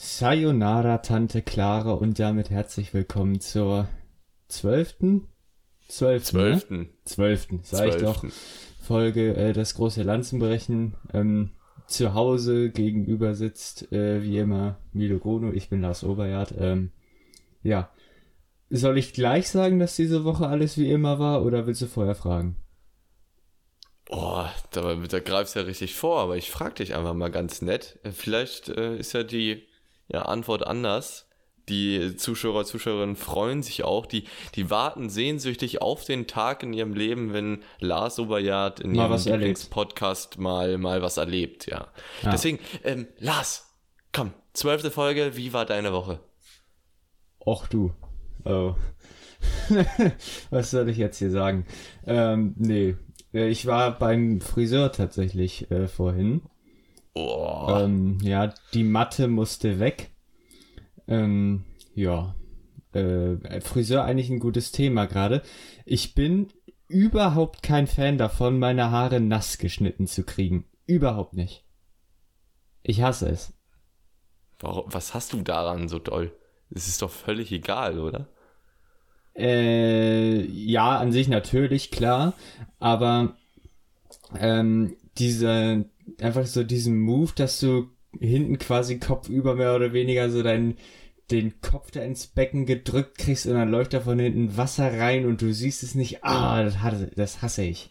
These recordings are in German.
Sayonara, Tante Clara und damit herzlich willkommen zur zwölften? Zwölften. Zwölften. Ne? Zwölften, sag ich doch. Folge äh, Das große Lanzenbrechen. Ähm, zu Hause gegenüber sitzt, äh, wie immer, Milo Grono, ich bin Lars Oberjard. Ähm, ja. Soll ich gleich sagen, dass diese Woche alles wie immer war oder willst du vorher fragen? Oh, da, da greifst du ja richtig vor, aber ich frag dich einfach mal ganz nett. Vielleicht äh, ist ja die ja, Antwort anders. Die Zuschauer, Zuschauerinnen freuen sich auch. Die, die warten sehnsüchtig auf den Tag in ihrem Leben, wenn Lars Oberjard in Mal ihrem. Lieblingspodcast mal, mal was erlebt, ja. Ja. Deswegen, ähm, Lars, komm, zwölfte Folge, wie war deine Woche? Och du. Oh. Was soll ich jetzt hier sagen? Ähm, nee. Äh, Ich war beim Friseur tatsächlich äh, vorhin. Oh, Ähm, ja, die Matte musste weg. Ähm, ja. Äh, Friseur eigentlich ein gutes Thema gerade. Ich bin überhaupt kein Fan davon, meine Haare nass geschnitten zu kriegen. Überhaupt nicht. Ich hasse es. warum, was hast du daran so doll? Es ist doch völlig egal, oder? Äh, ja, an sich natürlich, klar. Aber ähm, diese, einfach so diesen Move, dass du hinten quasi kopfüber mehr oder weniger so deinen den Kopf da ins Becken gedrückt kriegst und dann läuft da von hinten Wasser rein und du siehst es nicht. Ah, das, hasse- das hasse ich.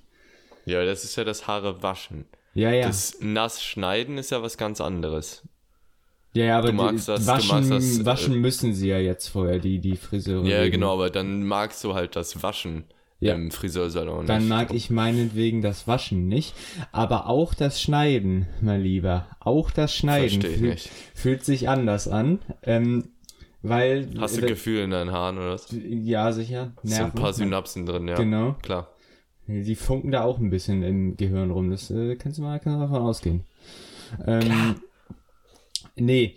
Ja, das ist ja das Haare waschen. Ja, ja. Das nass schneiden ist ja was ganz anderes. ja, ja, aber du magst die, das- waschen, das, äh, waschen müssen sie ja jetzt vorher, die, die Friseure. Ja, wegen- genau, aber dann magst du halt das Waschen Ja. im Friseursalon. Dann nicht. mag ich meinetwegen das Waschen nicht, aber auch das Schneiden, mein Lieber, auch das Schneiden ich fühlt, nicht. fühlt sich anders an, ähm, weil Hast du äh, Gefühl in deinen Haaren oder was? ja sicher, So ein Nerven, paar Synapsen drin, ja. Genau. Klar. die funken da auch ein bisschen im Gehirn rum, das äh, kannst du mal kannst du davon ausgehen. Ähm, nee,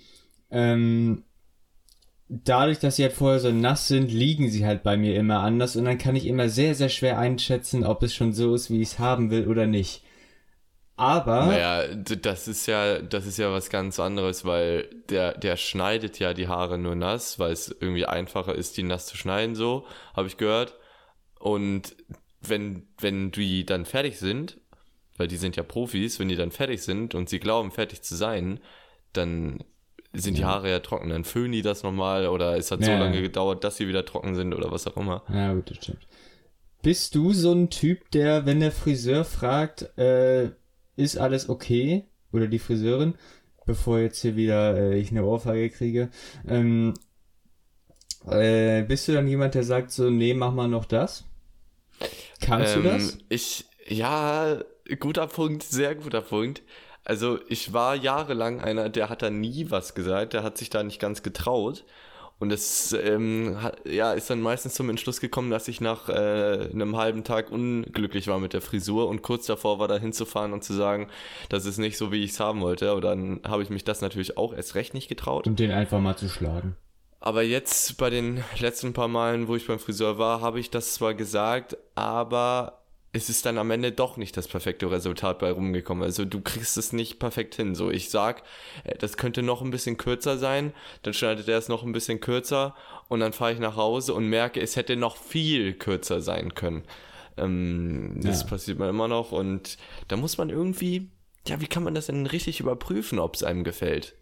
ähm, dadurch, dass sie halt vorher so nass sind, liegen sie halt bei mir immer anders und dann kann ich immer sehr, sehr schwer einschätzen, ob es schon so ist, wie ich es haben will oder nicht. Aber, Naja, das ist ja, das ist ja was ganz anderes, weil der, der schneidet ja die Haare nur nass, weil es irgendwie einfacher ist, die nass zu schneiden, so, habe ich gehört. Und wenn, wenn die dann fertig sind, weil die sind ja Profis, wenn die dann fertig sind und sie glauben, fertig zu sein, dann sind die Haare ja trocken. Dann föhnen die das nochmal oder es hat so Ja. lange gedauert, dass sie wieder trocken sind oder was auch immer. ja gut, das stimmt. Bist du so ein Typ, der, wenn der Friseur fragt, äh, ist alles okay? Oder die Friseurin, bevor jetzt hier wieder äh, ich eine Ohrfeige kriege, ähm, äh, bist du dann jemand, der sagt so, nee, mach mal noch das? Kannst du das? Ähm, Ich, ja, guter Punkt, sehr guter Punkt. Also ich war jahrelang einer, der hat da nie was gesagt, der hat sich da nicht ganz getraut. Und es ähm, hat, ja, ist dann meistens zum Entschluss gekommen, dass ich nach äh, einem halben Tag unglücklich war mit der Frisur und kurz davor war, da hinzufahren und zu sagen, das ist nicht so, wie ich es haben wollte. Aber dann habe ich mich das natürlich auch erst recht nicht getraut. Und den einfach mal zu schlagen. Aber jetzt bei den letzten paar Malen, wo ich beim Friseur war, habe ich das zwar gesagt, aber es ist dann am Ende doch nicht das perfekte Resultat bei rumgekommen. Also du kriegst es nicht perfekt hin. So, ich sag, äh, das könnte noch ein bisschen kürzer sein, dann schneidet er es noch ein bisschen kürzer und dann fahre ich nach Hause und merke, es hätte noch viel kürzer sein können. Ähm, das Ja. passiert mir immer noch und da muss man irgendwie, ja, wie kann man das denn richtig überprüfen, ob es einem gefällt?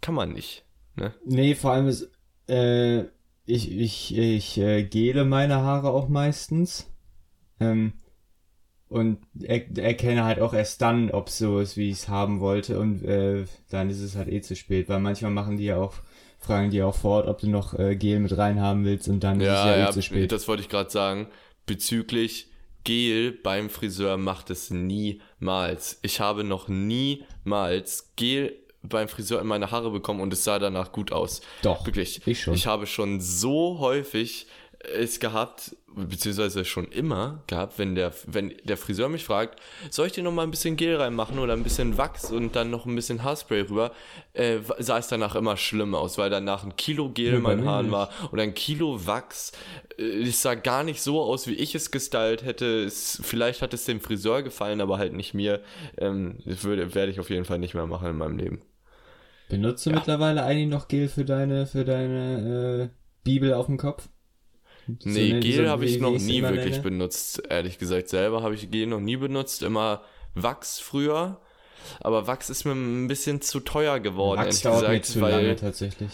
Kann man nicht. Ne? Nee, vor allem ist, äh, ich, ich, ich äh, gele meine Haare auch meistens. Ähm, und er, erkenne halt auch erst dann, ob es so ist, wie ich es haben wollte. Und äh, dann ist es halt eh zu spät, weil manchmal machen die ja auch, fragen die auch vor Ort, ob du noch äh, Gel mit rein haben willst und dann ist es ja, eh zu spät. das wollte ich gerade sagen. Bezüglich Gel beim Friseur macht es niemals. Ich habe noch niemals Gel beim Friseur in meine Haare bekommen und es sah danach gut aus. Doch, Wirklich. ich schon. Ich habe schon so häufig es gehabt, beziehungsweise schon immer gehabt, wenn der, wenn der Friseur mich fragt, soll ich dir noch mal ein bisschen Gel reinmachen oder ein bisschen Wachs und dann noch ein bisschen Haarspray rüber, äh, sah es danach immer schlimm aus, weil danach ein Kilo Gel Ja, in meinen Haaren war oder ein Kilo Wachs. Äh, Es sah gar nicht so aus, wie ich es gestylt hätte. Es, vielleicht hat es dem Friseur gefallen, aber halt nicht mir. Ähm, das würde, werde ich auf jeden Fall nicht mehr machen in meinem Leben. Benutzt du Ja. mittlerweile eigentlich noch Gel für deine, für deine äh, Bibel auf dem Kopf? So Nee, ne- Gel so habe ich noch nie wirklich nenne? benutzt, ehrlich gesagt. Selber habe ich Gel noch nie benutzt, immer Wachs früher. Aber Wachs ist mir ein bisschen zu teuer geworden, Wachs ehrlich gesagt, zu lange tatsächlich.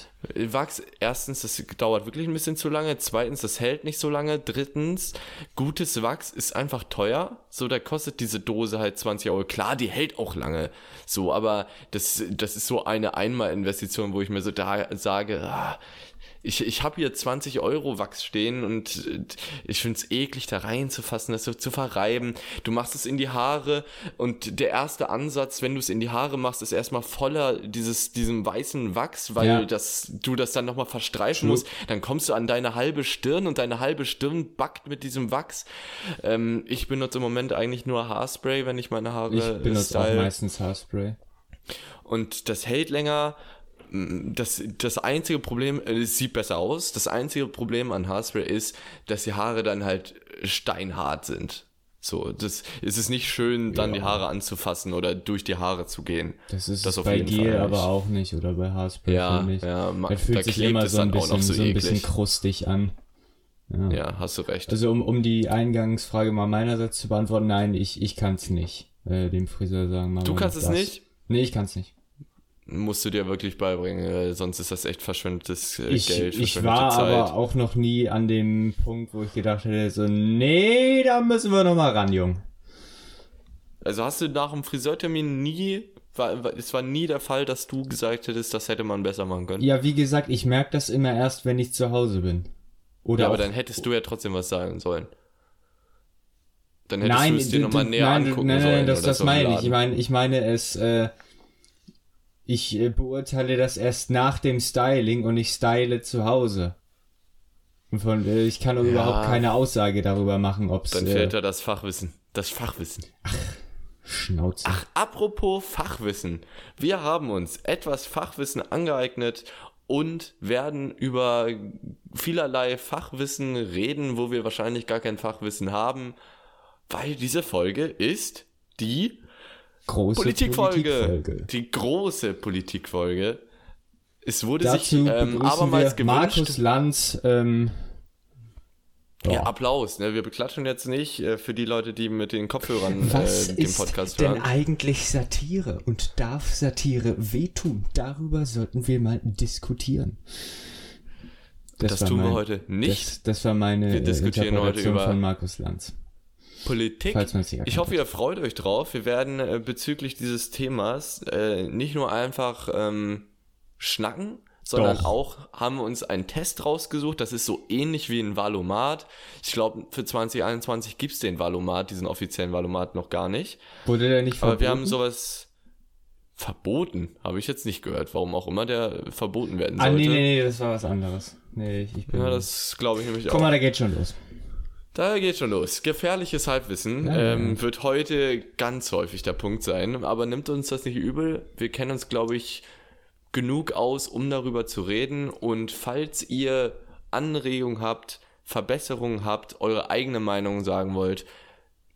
Wachs, erstens, das dauert wirklich ein bisschen zu lange. Zweitens, das hält nicht so lange. Drittens, gutes Wachs ist einfach teuer. So, da kostet diese Dose halt 20 Euro. Klar, die hält auch lange. So, aber das, das ist so eine Einmalinvestition, wo ich mir so da sage, ah, ich, ich habe hier 20 Euro Wachs stehen und äh, ich finde es eklig, da reinzufassen, das so zu verreiben. Du machst es in die Haare und der erste Ansatz, wenn du es in die Haare machst, ist erstmal voller dieses, diesem weißen Wachs, weil Ja. das, du das dann nochmal verstreichen musst. Dann kommst du an deine halbe Stirn und deine halbe Stirn backt mit diesem Wachs. Ähm, ich benutze im Moment eigentlich nur Haarspray, wenn ich meine Haare Ich benutze auch style. meistens Haarspray. Und das hält länger. Das, das einzige Problem, äh, es sieht besser aus. Das einzige Problem an Haarspray ist, dass die Haare dann halt steinhart sind. So, das es ist nicht schön, dann Ja. die Haare anzufassen oder durch die Haare zu gehen. Das ist Das es bei Gel aber nicht. auch nicht oder bei Haarspray Ja, ich. ja, ma- Das fühlt sich immer es so ein bisschen, so so ein bisschen krustig an. Ja. Ja, hast du recht. Also um, um die Eingangsfrage mal meinerseits zu beantworten, nein, ich, ich kann es nicht. Äh, dem Friseur sagen, Mama, du kannst es das. nicht? Nee, ich kann es nicht. Musst du dir wirklich beibringen, sonst ist das echt verschwendetes äh, Ich, Geld, ich war Zeit. aber auch noch nie an dem Punkt, wo ich gedacht hätte, so, nee, da müssen wir noch mal ran, Jung. Also hast du nach dem Friseurtermin nie, war, war, es war nie der Fall, dass du gesagt hättest, das hätte man besser machen können? Ja, wie gesagt, ich merke das immer erst, wenn ich zu Hause bin. Oder Ja, aber dann hättest du ja trotzdem was sagen sollen. Dann hättest nein, du es dir nochmal näher nein, angucken nein, sollen. nein, das, das meine ich. Ich meine, ich meine es, äh, ich äh, beurteile das erst nach dem Styling und ich style zu Hause. Von, äh, ich kann Ja. überhaupt keine Aussage darüber machen, ob es Dann äh, fehlt da das Fachwissen. Das Fachwissen. Schnauze. Ach, apropos Fachwissen. Wir haben uns etwas Fachwissen angeeignet und werden über vielerlei Fachwissen reden, wo wir wahrscheinlich gar kein Fachwissen haben, weil diese Folge ist die Große Politikfolge. Politikfolge. Die große Politikfolge. Es wurde Dazu sich ähm, abermals wir gewünscht. Markus Lanz. Ähm, Ja, ja. Applaus. Ne? Wir beklatschen jetzt nicht äh, für die Leute, die mit den Kopfhörern Was äh, den ist Podcast denn hören. eigentlich Satire und darf Satire wehtun? Darüber sollten wir mal diskutieren. Das war tun wir mein- heute nicht. Das, das war meine Wir äh, diskutieren heute über- von Markus Lanz. Politik. Es Ich hoffe, ihr freut euch drauf. Wir werden äh, bezüglich dieses Themas äh, nicht nur einfach ähm, schnacken, sondern Doch. auch haben wir uns einen Test rausgesucht. Das ist so ähnlich wie ein Valomat. Ich glaube, für 2021 gibt's den Valomat, diesen offiziellen Valomat noch gar nicht. Wurde der nicht Aber verboten? wir haben sowas verboten, habe ich jetzt nicht gehört. Warum auch immer der verboten werden Ah, sollte. nee, nee, nee, das war was anderes. Nee, ich, ich bin... Ja, das glaube ich nämlich Guck auch. mal, da geht schon los. Da geht schon los. Gefährliches Halbwissen Ja, ähm, wird heute ganz häufig der Punkt sein, aber nimmt uns das nicht übel. Wir kennen uns, glaube ich, genug aus, um darüber zu reden. Und falls ihr Anregungen habt, Verbesserungen habt, eure eigene Meinung sagen wollt,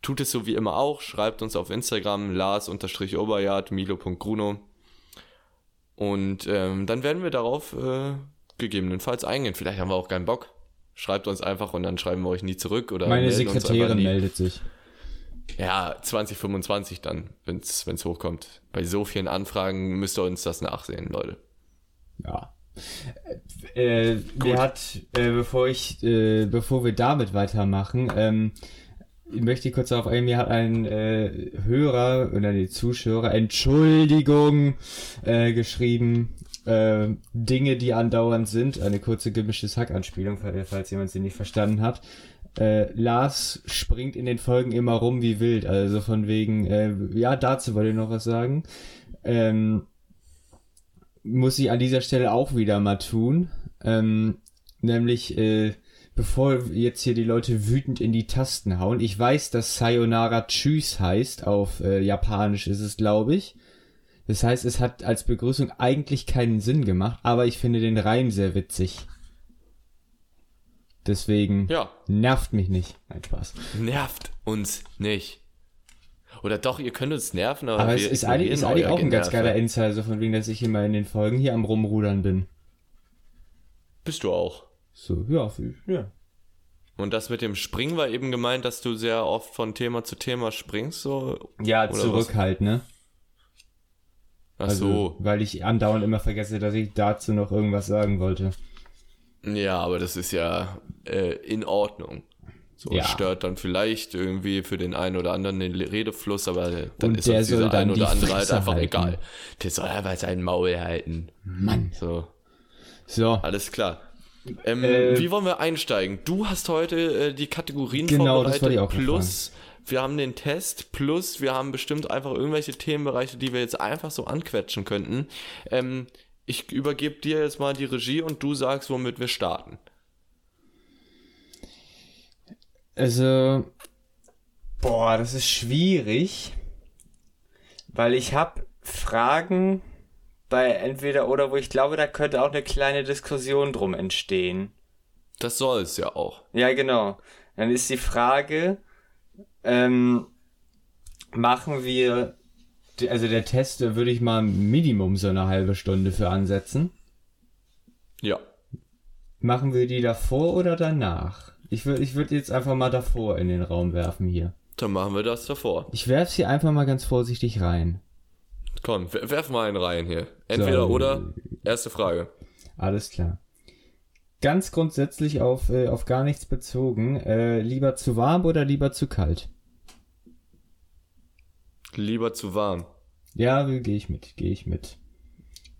tut es so wie immer auch. Schreibt uns auf Instagram lars-oberjard, milo.gruno. Und ähm, dann werden wir darauf äh, gegebenenfalls eingehen. Vielleicht haben wir auch keinen Bock. Schreibt uns einfach und dann schreiben wir euch nie zurück oder Meine Sekretärin meldet sich. Ja, 2025 dann, wenn es hochkommt. Bei so vielen Anfragen müsst ihr uns das nachsehen, Leute. Ja. Äh, mir hat, äh, bevor ich, äh, bevor wir damit weitermachen, ähm, ich möchte kurz darauf eingehen, mir hat ein äh, Hörer oder die Zuschauer, Entschuldigung, äh, geschrieben, äh, Dinge, die andauernd sind, eine kurze gemischtes Hack-Anspielung, falls jemand sie nicht verstanden hat. Äh, Lars springt in den Folgen immer rum wie wild, also von wegen, äh, ja, dazu wollte ich noch was sagen. Ähm, muss ich an dieser Stelle auch wieder mal tun. Ähm, nämlich, äh, bevor jetzt hier die Leute wütend in die Tasten hauen. Ich weiß, dass Sayonara Tschüss heißt. Auf äh, Japanisch ist es, glaube ich. Das heißt, es hat als Begrüßung eigentlich keinen Sinn gemacht, aber ich finde den Reim sehr witzig. Deswegen Ja, nervt mich nicht. Nein, Spaß. nervt uns nicht. Oder doch, ihr könnt uns nerven, aber, Aber es ist eigentlich, ist eigentlich auch ein ganz geiler Insider, so von wegen, dass ich immer in den Folgen hier am Rumrudern bin. Bist du auch. So, ja, ja. Und das mit dem Springen war eben gemeint, dass du sehr oft von Thema zu Thema springst, so. Ja, zurück was? halt, ne? Ach Also, so. weil ich andauernd immer vergesse, dass ich dazu noch irgendwas sagen wollte. Ja, aber das ist ja äh, in Ordnung. So Ja. stört dann vielleicht irgendwie für den einen oder anderen den Redefluss, aber dann Und ist der uns dieser ein oder andere halt Fresse einfach halten. egal. Der soll aber sein Maul halten. Mann. So, So, alles klar. Ähm, Äh, wie wollen wir einsteigen? Du hast heute äh, die Kategorien Genau, das vorbereitet, wollte ich auch plus wir haben den Test, plus wir haben bestimmt einfach irgendwelche Themenbereiche, die wir jetzt einfach so anquetschen könnten. Ähm, ich übergebe dir jetzt mal die Regie und du sagst, womit wir starten. also, boah, das ist schwierig, weil ich habe Fragen bei entweder oder, wo ich glaube, da könnte auch eine kleine Diskussion drum entstehen. Das soll es ja auch. Ja, genau. Dann ist die Frage, ähm, machen wir, also der Test, da würde ich mal Minimum so eine halbe Stunde für ansetzen. Ja. Machen wir die davor oder danach? Ich würde ich würd jetzt einfach mal davor in den Raum werfen hier. Dann machen wir das davor. Ich werfe sie einfach mal ganz vorsichtig rein. Komm, wer- werf mal einen rein hier. Entweder So. oder. Erste Frage. Alles klar. Ganz grundsätzlich auf, äh, auf gar nichts bezogen. Äh, lieber zu warm oder lieber zu kalt? Lieber zu warm. Ja, gehe ich mit, gehe ich mit.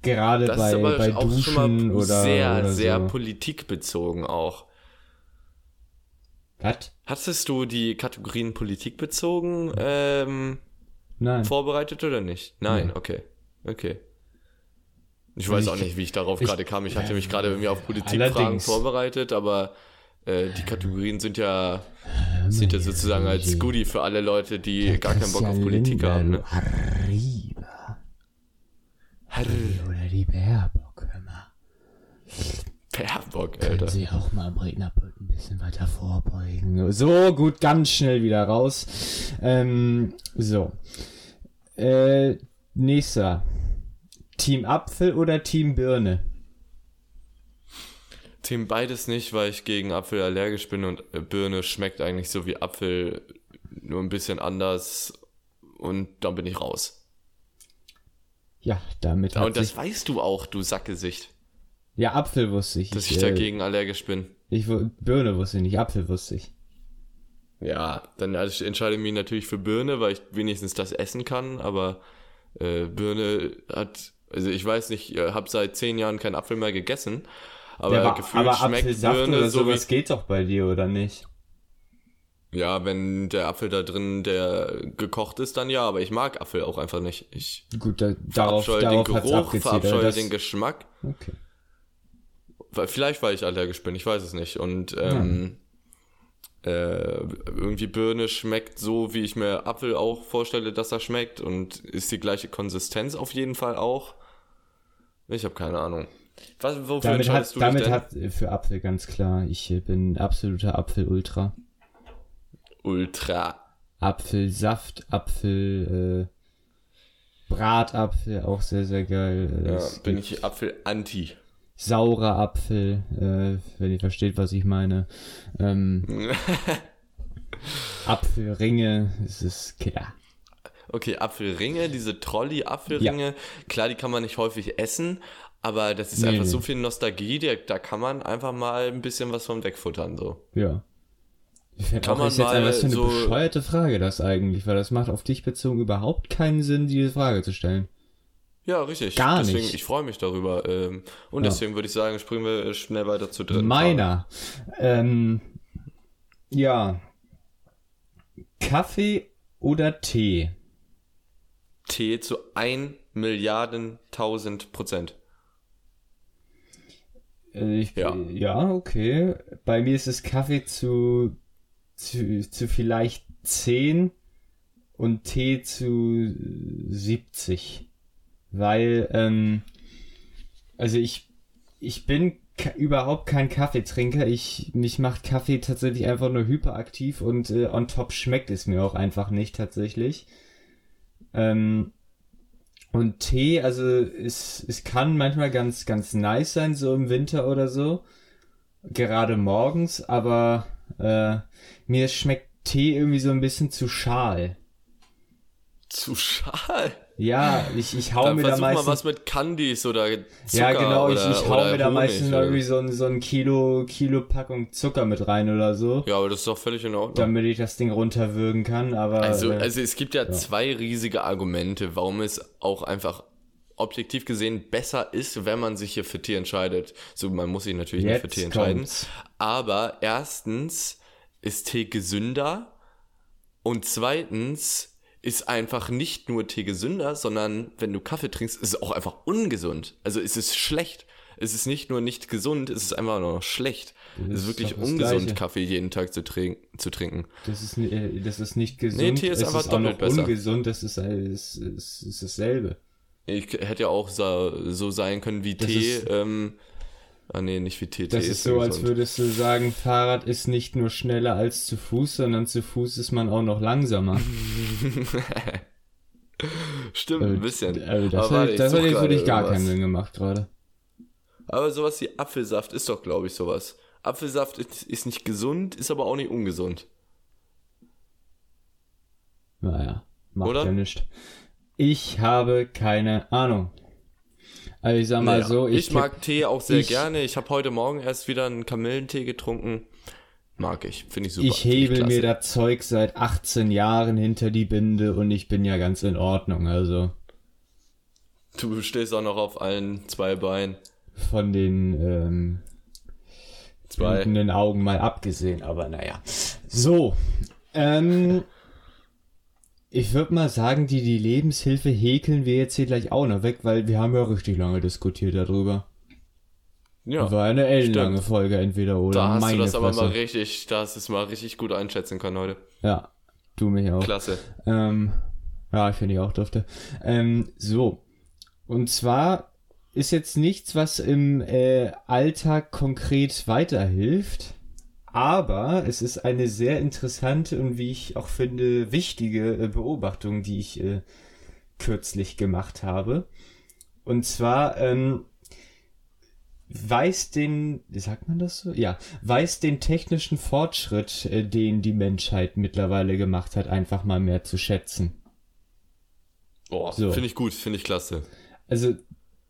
Gerade Das bei, ist aber bei auch Duschen schon mal oder, sehr, oder sehr so. politikbezogen auch. Was? Hattest du die Kategorien politikbezogen ähm, Nein. vorbereitet oder nicht? Nein, Nee. okay. Okay. Ich weiß auch nicht, wie ich darauf gerade kam. Ich hatte mich gerade irgendwie auf Politikfragen vorbereitet, aber äh, die Kategorien sind ja, sind ja sozusagen als Goodie für alle Leute, die gar keinen Bock auf Politik haben. Ne? Arriba. Oder die Baerbock, hör mal. Per Bock, Können Alter. Sie auch mal am Rednerpult ein bisschen weiter vorbeugen. So, gut, ganz schnell wieder raus. Ähm, so. Äh, nächster. Team Apfel oder Team Birne? Team beides nicht, weil ich gegen Apfel allergisch bin und äh, Birne schmeckt eigentlich so wie Apfel, nur ein bisschen anders und dann bin ich raus. Ja, damit hat Und das weißt du auch, du Sackgesicht, Ja, Apfel wusste ich. dass ich ich äh, dagegen allergisch bin. Ich, Birne wusste ich nicht, Apfel wusste ich. Ja, dann also ich entscheide mich natürlich für Birne, weil ich wenigstens das essen kann, aber äh, Birne hat, also ich weiß nicht, ich habe seit zehn Jahren keinen Apfel mehr gegessen, aber Ja, aber, gefühlt aber schmeckt Apfelsaft Birne oder so sowas geht doch bei dir, oder nicht? Ja, wenn der Apfel da drin, der gekocht ist, dann ja, aber ich mag Apfel auch einfach nicht. Ich Gut, da, darauf, verabscheue den darauf hat's Geruch, verabscheue das- den Geschmack. Okay. Vielleicht, weil ich allergisch bin, ich weiß es nicht. Und ähm, äh, irgendwie Birne schmeckt so, wie ich mir Apfel auch vorstelle, dass er schmeckt und ist die gleiche Konsistenz auf jeden Fall auch. Ich habe keine Ahnung. Was, wofür Damit entscheidest hat, du damit dich denn? hat äh, für Apfel ganz klar, ich äh, bin absoluter Apfel-Ultra. Ultra. Apfelsaft, Apfel, äh, Bratapfel, auch sehr, sehr geil. Äh, Ja, es bin ich Apfel-Anti. Saurer Apfel, äh, wenn ihr versteht, was ich meine. Ähm, Apfelringe, es ist Killer. Okay, Apfelringe, diese Trolley-Apfelringe, klar, die kann man nicht häufig essen, aber das ist Nee, einfach nee. so viel Nostalgie, da, da kann man einfach mal ein bisschen was von wegfuttern, so. Ja. Kann man ist jetzt mal was für eine so- bescheuerte Frage das eigentlich, weil das macht auf dich bezogen überhaupt keinen Sinn, diese Frage zu stellen. Ja, richtig. Gar deswegen, nicht. Ich freue mich darüber. Ähm, und Ja. deswegen würde ich sagen, springen wir schnell weiter zu dritten. Meiner. Ähm, ja. Kaffee oder Tee? Tee zu 1 Milliarden tausend Prozent. Äh, Ich, Ja. ja. okay. Bei mir ist es Kaffee zu, zu, zu vielleicht 10 und Tee zu 70. Weil, ähm, also ich, ich bin überhaupt kein Kaffeetrinker. Ich, mich macht Kaffee tatsächlich einfach nur hyperaktiv und äh, on top schmeckt es mir auch einfach nicht tatsächlich. Ähm, und Tee, also es, es kann manchmal ganz, ganz nice sein, so im Winter oder so. Gerade morgens, aber äh, mir schmeckt Tee irgendwie so ein bisschen zu schal. Zu schal? Ja, ich, ich hau Dann mir da meistens. mal was mit Candies oder Zucker ja, genau, ich, oder, ich hau oder mir da Honig meistens oder- irgendwie so ein, so ein Kilo, Kilo Packung Zucker mit rein oder so, Ja, aber das ist doch völlig in Ordnung. damit ich das Ding runterwürgen kann, aber. Also, äh, also es gibt ja, zwei riesige Argumente, warum es auch einfach objektiv gesehen besser ist, wenn man sich hier für Tee entscheidet. So, man muss sich natürlich nicht für Jetzt Tee entscheiden. kommt's. Aber erstens ist Tee gesünder und zweitens ist einfach nicht nur Tee gesünder, sondern wenn du Kaffee trinkst, ist es auch einfach ungesund. Also es ist schlecht. Es ist nicht nur nicht gesund, es ist einfach nur noch schlecht. Das es ist wirklich ungesund. Kaffee jeden Tag zu, trink zu trinken. Das ist, äh, das ist nicht gesund. Nee, Tee ist es einfach ist doppelt besser. ungesund, das ist, äh, ist, ist, ist dasselbe. Ich hätte ja auch so, so sein können wie Das Tee. ist- Ähm, ah nee, nicht wie Tee. Das Tee ist so, als würdest du sagen, Fahrrad ist nicht nur schneller als zu Fuß, sondern zu Fuß ist man auch noch langsamer. Stimmt, ein bisschen. Äh, das Aber hat, das hat jetzt wirklich gar irgendwas. keinen Sinn gemacht gerade. Aber sowas wie Apfelsaft ist doch, glaube ich, sowas. Apfelsaft ist, ist nicht gesund, ist aber auch nicht ungesund. Naja, macht Oder? ja nichts. Ich habe keine Ahnung. Also ich sag mal Naja, so, ich, ich, mag Tee auch sehr ich- gerne. Ich habe heute Morgen erst wieder einen Kamillentee getrunken. Mag ich, finde ich super. ich hebel klasse. mir das Zeug seit 18 Jahren hinter die Binde und ich bin ja ganz in Ordnung. Also Du stehst auch noch auf allen zwei Beinen. von den ähm, Zwei. blutenden Augen mal abgesehen, aber naja. So, ähm, ich würde mal sagen, die, die Lebenshilfe häkeln wir jetzt hier gleich auch noch weg, weil wir haben ja richtig lange diskutiert darüber. Ja. War eine ellenlange. Folge entweder oder. Da hast du das aber Fresse. mal richtig, da hast du es mal richtig gut einschätzen können heute. Ja, du mich auch. Klasse. Ähm, ja, ich finde ich auch dürfte. Ähm, so. Und zwar ist jetzt nichts, was im äh, Alltag konkret weiterhilft. Aber es ist eine sehr interessante und wie ich auch finde, wichtige äh, Beobachtung, die ich äh, kürzlich gemacht habe. Und zwar ähm, weiß den, sagt man das so? Ja, weiß den technischen Fortschritt, äh, den die Menschheit mittlerweile gemacht hat, einfach mal mehr zu schätzen. Boah, So. finde ich gut, finde ich klasse. Also,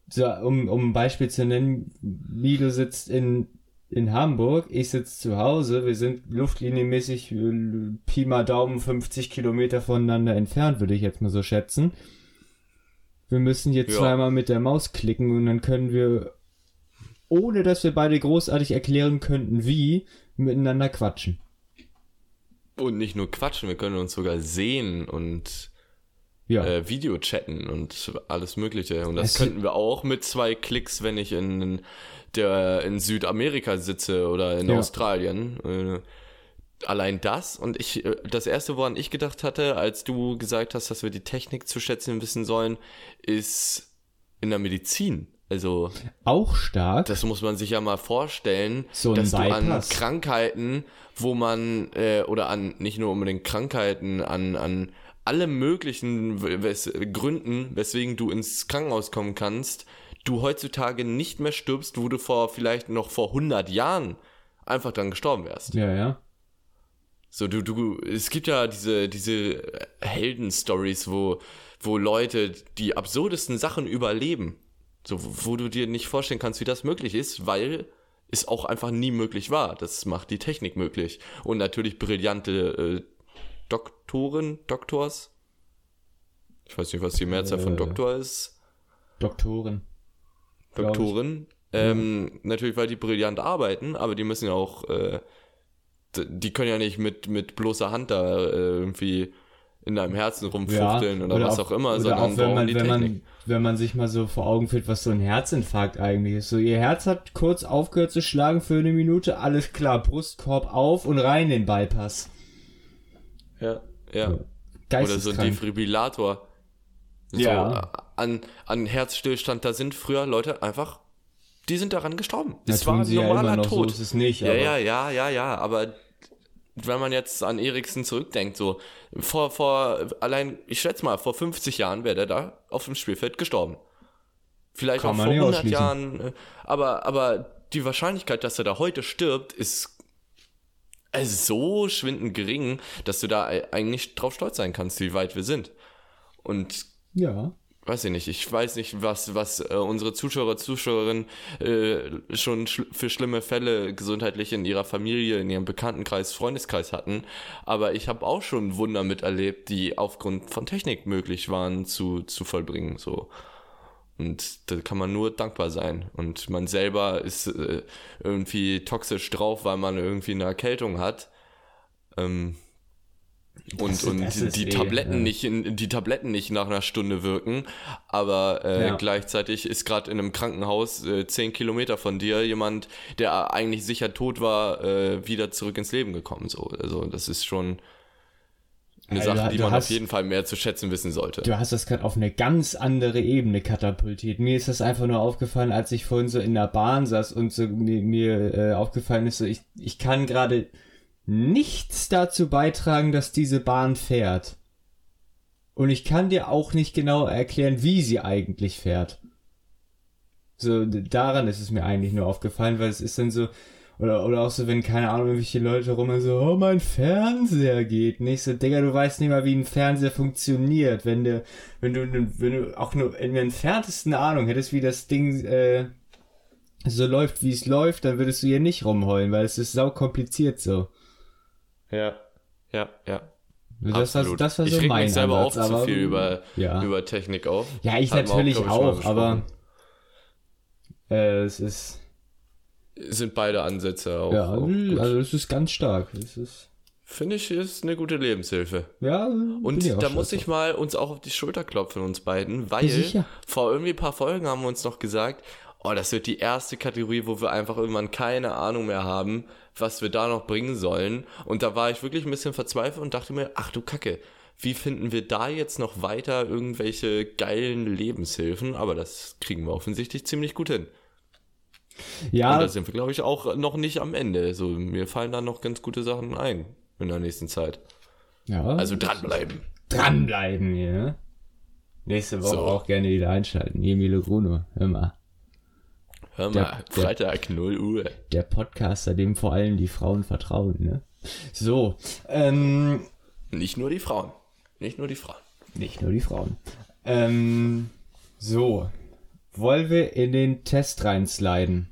so, um, um ein Beispiel zu nennen, Milo sitzt in, in Hamburg, ich sitze zu Hause, wir sind luftlinienmäßig äh, Pi mal Daumen 50 Kilometer voneinander entfernt, würde ich jetzt mal so schätzen. Wir müssen jetzt Ja. zweimal mit der Maus klicken und dann können wir, ohne dass wir beide großartig erklären könnten, wie, miteinander quatschen. Und nicht nur quatschen, wir können uns sogar sehen und Ja. äh, Video chatten und alles Mögliche. Und das Es- könnten wir auch mit zwei Klicks, wenn ich in, der, in Südamerika sitze oder in Ja. Australien. Äh, allein das und ich, äh, das erste, woran ich gedacht hatte, als du gesagt hast, dass wir die Technik zu schätzen wissen sollen, ist in der Medizin. Also, Auch stark. das muss man sich ja mal vorstellen, So dass du an Bypass. Krankheiten, wo man, äh, oder an nicht nur unbedingt Krankheiten, an, an alle möglichen wes Gründen, weswegen du ins Krankenhaus kommen kannst, du heutzutage nicht mehr stirbst, wo du vor vielleicht noch vor 100 Jahren einfach dann gestorben wärst. ja, ja. So, du, du, es gibt ja diese, diese Helden-Stories, wo, wo Leute die absurdesten Sachen überleben. So, wo du dir nicht vorstellen kannst, wie das möglich ist, weil es auch einfach nie möglich war. Das macht die Technik möglich. Und natürlich brillante äh, Doktoren, Doktors. Ich weiß nicht, was die Mehrzahl von Äh. Doktor ist. Doktoren. Doktoren. Ähm, Natürlich, weil die brillant arbeiten, aber die müssen ja auch, äh, die können ja nicht mit, mit bloßer Hand da äh, irgendwie in deinem Herzen rumfuchteln oder, was auch, immer, oder sondern auch wenn man, die wenn man, wenn man sich mal so vor Augen führt, was so ein Herzinfarkt eigentlich ist. So, ihr Herz hat kurz aufgehört zu schlagen für eine Minute, alles klar, Brustkorb auf und rein den Bypass. ja, ja. Oder so ein Geisteskrank. Defibrillator. So, Ja. An, an Herzstillstand, da sind früher Leute einfach, die sind daran gestorben. Das war ein ja normaler immer noch, so Tod. ist es nicht. ja, ja, ja, ja, ja, aber wenn man jetzt an Eriksen zurückdenkt, so vor, vor, allein, ich schätze mal, vor 50 Jahren wäre der da auf dem Spielfeld gestorben. Vielleicht Kann auch vor nicht 100 ausschließen. Jahren, äh, aber, aber die Wahrscheinlichkeit, dass er da heute stirbt, ist äh, so schwindend gering, dass du da äh, eigentlich drauf stolz sein kannst, wie weit wir sind. Und Ja. Weiß ich nicht, ich weiß nicht, was, was äh, unsere Zuschauer, Zuschauerinnen äh, schon schl für schlimme Fälle gesundheitlich in ihrer Familie, in ihrem Bekanntenkreis, Freundeskreis hatten. Aber ich habe auch schon Wunder miterlebt, die aufgrund von Technik möglich waren zu, zu vollbringen. So. Und da kann man nur dankbar sein. Und man selber ist äh, irgendwie toxisch drauf, weil man irgendwie eine Erkältung hat. Ähm, und und die, eh, Tabletten ja. nicht in, die Tabletten nicht nach einer Stunde wirken, aber äh, Ja. gleichzeitig ist gerade in einem Krankenhaus äh, zehn Kilometer von dir jemand, der eigentlich sicher tot war, äh, wieder zurück ins Leben gekommen. So, also das ist schon eine Also, Sache, die man hast- auf jeden Fall mehr zu schätzen wissen sollte. Du hast das gerade auf eine ganz andere Ebene katapultiert. Mir ist das einfach nur aufgefallen, als ich vorhin so in der Bahn saß und so mir, mir äh, aufgefallen ist, so ich, ich kann gerade nichts dazu beitragen, dass diese Bahn fährt. Und ich kann dir auch nicht genau erklären, wie sie eigentlich fährt. So, daran ist es mir eigentlich nur aufgefallen, weil es ist dann so, oder, oder auch so, wenn, keine Ahnung, irgendwelche Leute rum so, oh, mein Fernseher geht nicht. So, Digga, du weißt nicht mal, wie ein Fernseher funktioniert. Wenn du, wenn du, wenn du auch nur in der entferntesten Ahnung hättest, wie das Ding, äh, so läuft, wie es läuft, dann würdest du hier nicht rumheulen, weil es ist sau kompliziert so. Ja, ja, ja. Das Absolut. das war so ich reg mein mich selber Ansatz, auch zu viel über, ja. über Technik auf. Ja, ich wir natürlich ich, mal auch, aber äh, es ist, Sind beide Ansätze auch. ja, auch also es ist ganz stark. Es ist, Finde ich, ist eine gute Lebenshilfe. ja, Und da muss ich mal uns auch auf die Schulter klopfen, uns beiden, weil sicher. vor irgendwie ein paar Folgen haben wir uns noch gesagt, oh, das wird die erste Kategorie, wo wir einfach irgendwann keine Ahnung mehr haben, was wir da noch bringen sollen. Und da war ich wirklich ein bisschen verzweifelt und dachte mir, ach du Kacke, wie finden wir da jetzt noch weiter irgendwelche geilen Lebenshilfen? Aber das kriegen wir offensichtlich ziemlich gut hin. Und Ja, da sind wir, glaube ich, auch noch nicht am Ende. So, mir fallen da noch ganz gute Sachen ein in der nächsten Zeit. ja, Also dranbleiben. dranbleiben ne? Nächste Woche So. auch gerne wieder einschalten. Emile Gruno, mal. Hör mal, Der- der- Freitag 0 Uhr. Der Podcaster, dem vor allem die Frauen vertrauen, ne? So, ähm, Nicht nur die Frauen. Nicht nur die Frauen. nicht nur die Frauen. Ähm, so, wollen wir in den Test reinsliden?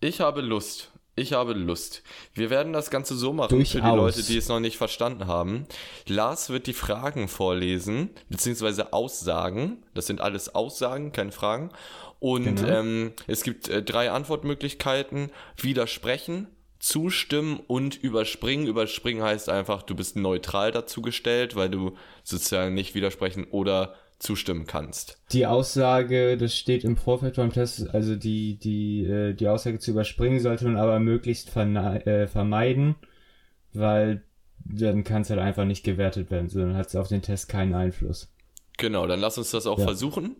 Ich habe Lust. Ich habe Lust. Wir werden das Ganze so machen für die Durchaus. Leute, die es noch nicht verstanden haben. Lars wird die Fragen vorlesen, beziehungsweise Aussagen. Das sind alles Aussagen, keine Fragen. Und Genau. ähm, es gibt äh, drei Antwortmöglichkeiten. Widersprechen, zustimmen und überspringen. Überspringen heißt einfach, du bist neutral dazu gestellt, weil du sozusagen nicht widersprechen oder zustimmen kannst. Die Aussage, das steht im Vorfeld beim Test, also die, die, äh, die Aussage zu überspringen sollte man aber möglichst äh, vermeiden, weil dann kann es halt einfach nicht gewertet werden, sondern hat es auf den Test keinen Einfluss. Genau, dann lass uns das auch Ja. versuchen.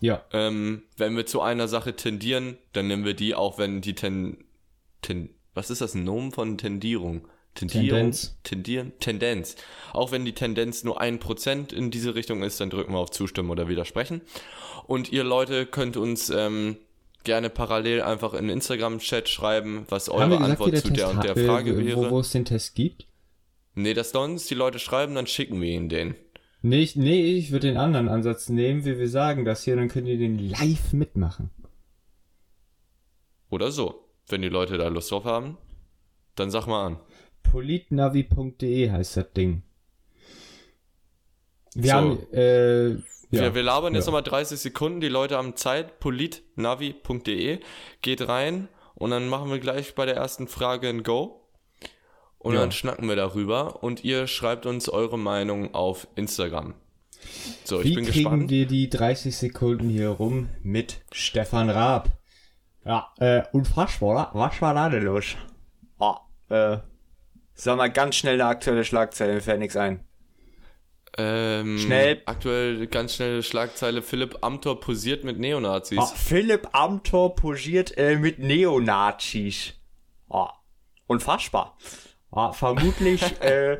Ja, Ähm, wenn wir zu einer Sache tendieren, dann nehmen wir die, auch wenn die ten, ten was ist das Nomen von Tendierung? Tendierung, Tendenz. Tendieren, Tendenz. Auch wenn die Tendenz nur ein Prozent in diese Richtung ist, dann drücken wir auf Zustimmen oder Widersprechen. Und ihr Leute könnt uns ähm, gerne parallel einfach in den Instagram-Chat schreiben, was eure gesagt, Antwort der zu Test der und der Frage äh, wäre. wo, wo es den Test gibt? Nee, das uns die Leute schreiben, dann schicken wir ihnen den. Nee, ich, nee, ich würde den anderen Ansatz nehmen, wie wir sagen das hier, dann könnt ihr den live mitmachen. Oder so. Wenn die Leute da Lust drauf haben, dann sag mal an. politnavi.de heißt das Ding. Wir So. haben, äh, ja. Wir, wir labern jetzt Ja. nochmal 30 Sekunden. Die Leute haben Zeit. politnavi.de. Geht rein und dann machen wir gleich bei der ersten Frage ein Go. Und Ja. dann schnacken wir darüber und ihr schreibt uns eure Meinung auf Instagram. So, Wie ich bin kriegen gespannt. wir die 30 Sekunden hier rum mit Stefan Raab? Ja, äh, unfassbar, oder? Was war da denn los? Oh, äh, sag mal ganz schnell eine aktuelle Schlagzeile, mir fällt nichts ein. Ähm, Schnell. Aktuell ganz schnelle Schlagzeile. Philipp Amthor posiert mit Neonazis. Oh, Philipp Amthor posiert äh, mit Neonazis. Oh, unfassbar. Ja, vermutlich äh,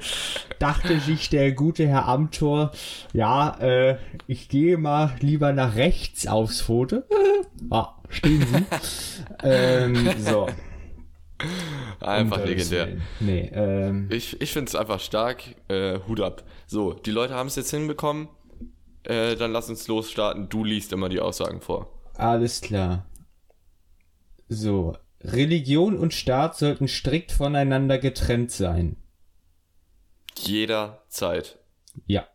dachte sich der gute Herr Amtor, ja, äh, ich gehe mal lieber nach rechts aufs Foto. Ah, stehen Sie. ähm, so. Einfach legendär. Nee, ähm, Ich, ich finde es einfach stark. Äh, Hut ab. So, die Leute haben es jetzt hinbekommen. Äh, dann lass uns losstarten. Du liest immer die Aussagen vor. alles klar. So, Religion und Staat sollten strikt voneinander getrennt sein. Jederzeit. Ja.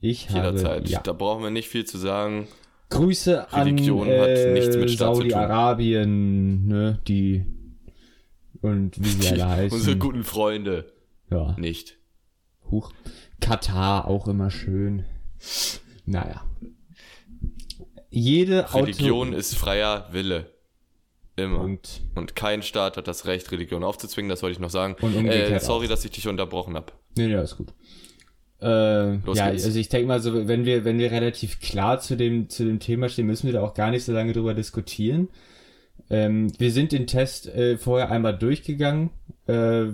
Ich habe Jederzeit. ja. Da brauchen wir nicht viel zu sagen. Grüße Religion an hat äh, nichts mit Staat zu tun. Saudi-Arabien, ne, die und wie sie alle heißen. Unsere guten Freunde. ja, Nicht. huch. Katar auch immer schön. Naja. Jede Religion Auto ist freier Wille. Immer. und Und kein Staat hat das Recht, Religion aufzuzwingen, das wollte ich noch sagen. Und äh, sorry, auch. dass ich dich unterbrochen habe. Nee, nee, ist gut. Äh, Los ja, geht's. also ich denke mal so, wenn wir, wenn wir relativ klar zu dem, zu dem Thema stehen, müssen wir da auch gar nicht so lange drüber diskutieren. Ähm, wir sind den Test äh, vorher einmal durchgegangen, äh,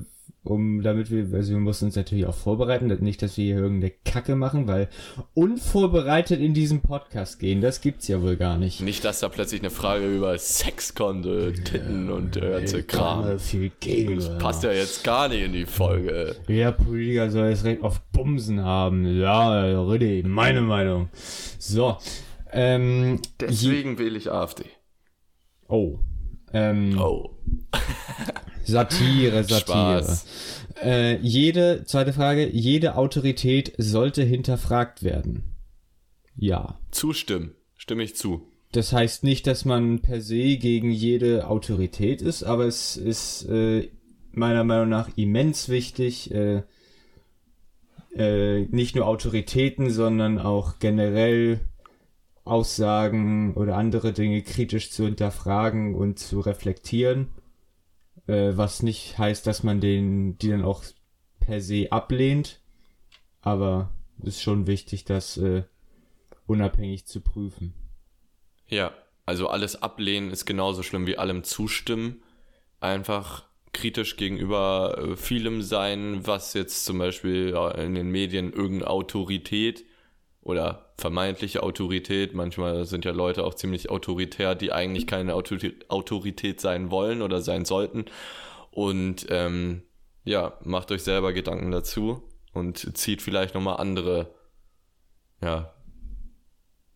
um damit wir, also wir mussten uns natürlich auch vorbereiten, nicht, dass wir hier irgendeine Kacke machen, weil unvorbereitet in diesen Podcast gehen, das gibt's ja wohl gar nicht. Nicht, dass da plötzlich eine Frage über Sex kommt, äh, Titten und der ganze Kram. Viel Geld. Das passt ja jetzt gar nicht in die Folge. Jeder Politiker soll das Recht auf Bumsen haben. Ja, Rüdi, meine Meinung. So. Ähm, Deswegen wähle ich AfD. oh. Ähm, Oh. Satire, Satire. Äh, jede, zweite Frage, jede Autorität sollte hinterfragt werden. Ja. Zustimmen. Stimme ich zu. Das heißt nicht, dass man per se gegen jede Autorität ist, aber es ist äh, meiner Meinung nach immens wichtig, äh, äh, nicht nur Autoritäten, sondern auch generell Aussagen oder andere Dinge kritisch zu hinterfragen und zu reflektieren, äh, was nicht heißt, dass man den, die dann auch per se ablehnt, aber es ist schon wichtig, das äh, unabhängig zu prüfen. Ja, also alles ablehnen ist genauso schlimm wie allem zustimmen. Einfach kritisch gegenüber äh, vielem sein, was jetzt zum Beispiel in den Medien irgendeine Autorität oder vermeintliche Autorität, manchmal sind ja Leute auch ziemlich autoritär, die eigentlich keine Autori- Autorität sein wollen oder sein sollten. Und ähm, ja, macht euch selber Gedanken dazu und zieht vielleicht nochmal andere, ja,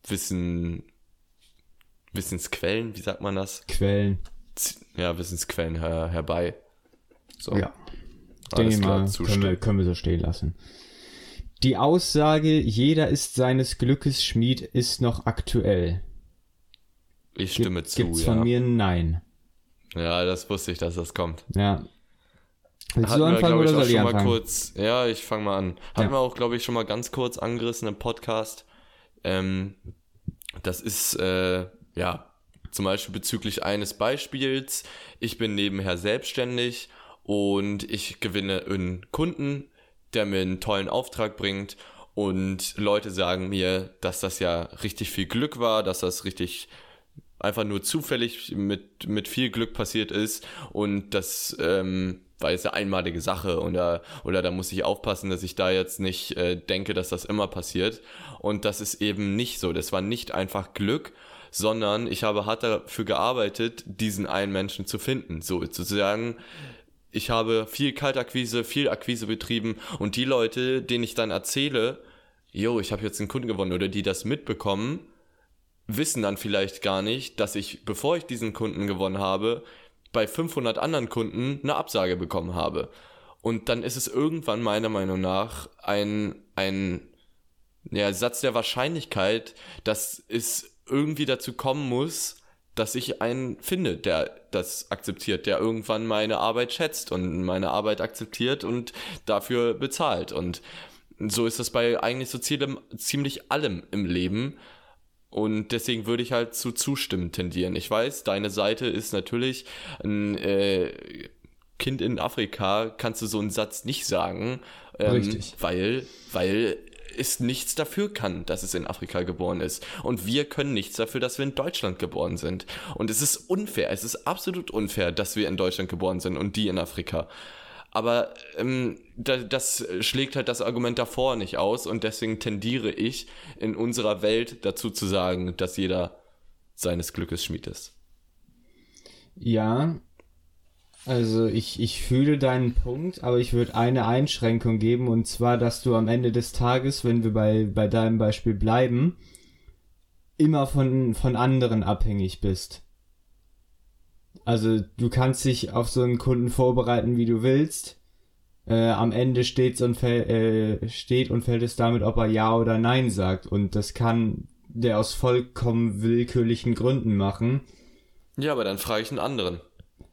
Wissen, Wissensquellen, wie sagt man das? Quellen. Ja, Wissensquellen her herbei. So, Ja. alles Denke klar, mal, können wir, können wir so stehen lassen. Die Aussage, jeder ist seines Glückes Schmied, ist noch aktuell. Ich stimme Gibt- zu, Gibt's ja. von mir ein Nein. Ja, das wusste ich, dass das kommt. Ja. Willst Hatten du wir, anfangen ich, oder auch soll ich schon mal anfangen? kurz. Ja, ich fange mal an. Hatten Ja. wir auch, glaube ich, schon mal ganz kurz angerissen im Podcast. Ähm, das ist, äh, ja, zum Beispiel bezüglich eines Beispiels. Ich bin nebenher selbstständig und ich gewinne einen Kunden, der mir einen tollen Auftrag bringt. Und Leute sagen mir, dass das ja richtig viel Glück war, dass das richtig einfach nur zufällig mit, mit viel Glück passiert ist und das ähm, war jetzt eine einmalige Sache oder, oder da muss ich aufpassen, dass ich da jetzt nicht äh, denke, dass das immer passiert. Und das ist eben nicht so. Das war nicht einfach Glück, sondern ich habe hart dafür gearbeitet, diesen einen Menschen zu finden. So sozusagen, ich habe viel Kaltakquise, viel Akquise betrieben und die Leute, denen ich dann erzähle, yo, ich habe jetzt einen Kunden gewonnen oder die das mitbekommen, wissen dann vielleicht gar nicht, dass ich, bevor ich diesen Kunden gewonnen habe, bei 500 anderen Kunden eine Absage bekommen habe. Und dann ist es irgendwann meiner Meinung nach ein, ein ja, Satz der Wahrscheinlichkeit, dass es irgendwie dazu kommen muss, dass ich einen finde, der das akzeptiert, der irgendwann meine Arbeit schätzt und meine Arbeit akzeptiert und dafür bezahlt. Und so ist das bei eigentlich so ziemlich, allem im Leben. Und deswegen würde ich halt zu zustimmen tendieren. Ich weiß, deine Seite ist natürlich ein äh, Kind in Afrika, kannst du so einen Satz nicht sagen. Ähm, Richtig. Weil, weil es nichts dafür kann, dass es in Afrika geboren ist. Und wir können nichts dafür, dass wir in Deutschland geboren sind. Und es ist unfair, es ist absolut unfair, dass wir in Deutschland geboren sind und die in Afrika. aber ähm, da, das schlägt halt das Argument davor nicht aus und deswegen tendiere ich in unserer Welt dazu zu sagen, dass jeder seines Glückes Schmied ist. Ja, also ich, ich fühle deinen Punkt, aber ich würde eine Einschränkung geben und zwar, dass du am Ende des Tages, wenn wir bei, bei deinem Beispiel bleiben, immer von, von anderen abhängig bist. Also du kannst dich auf so einen Kunden vorbereiten, wie du willst. Äh, am Ende steht's und äh, steht und fällt es damit, ob er Ja oder Nein sagt. Und das kann der aus vollkommen willkürlichen Gründen machen. Ja, aber dann frage ich einen anderen.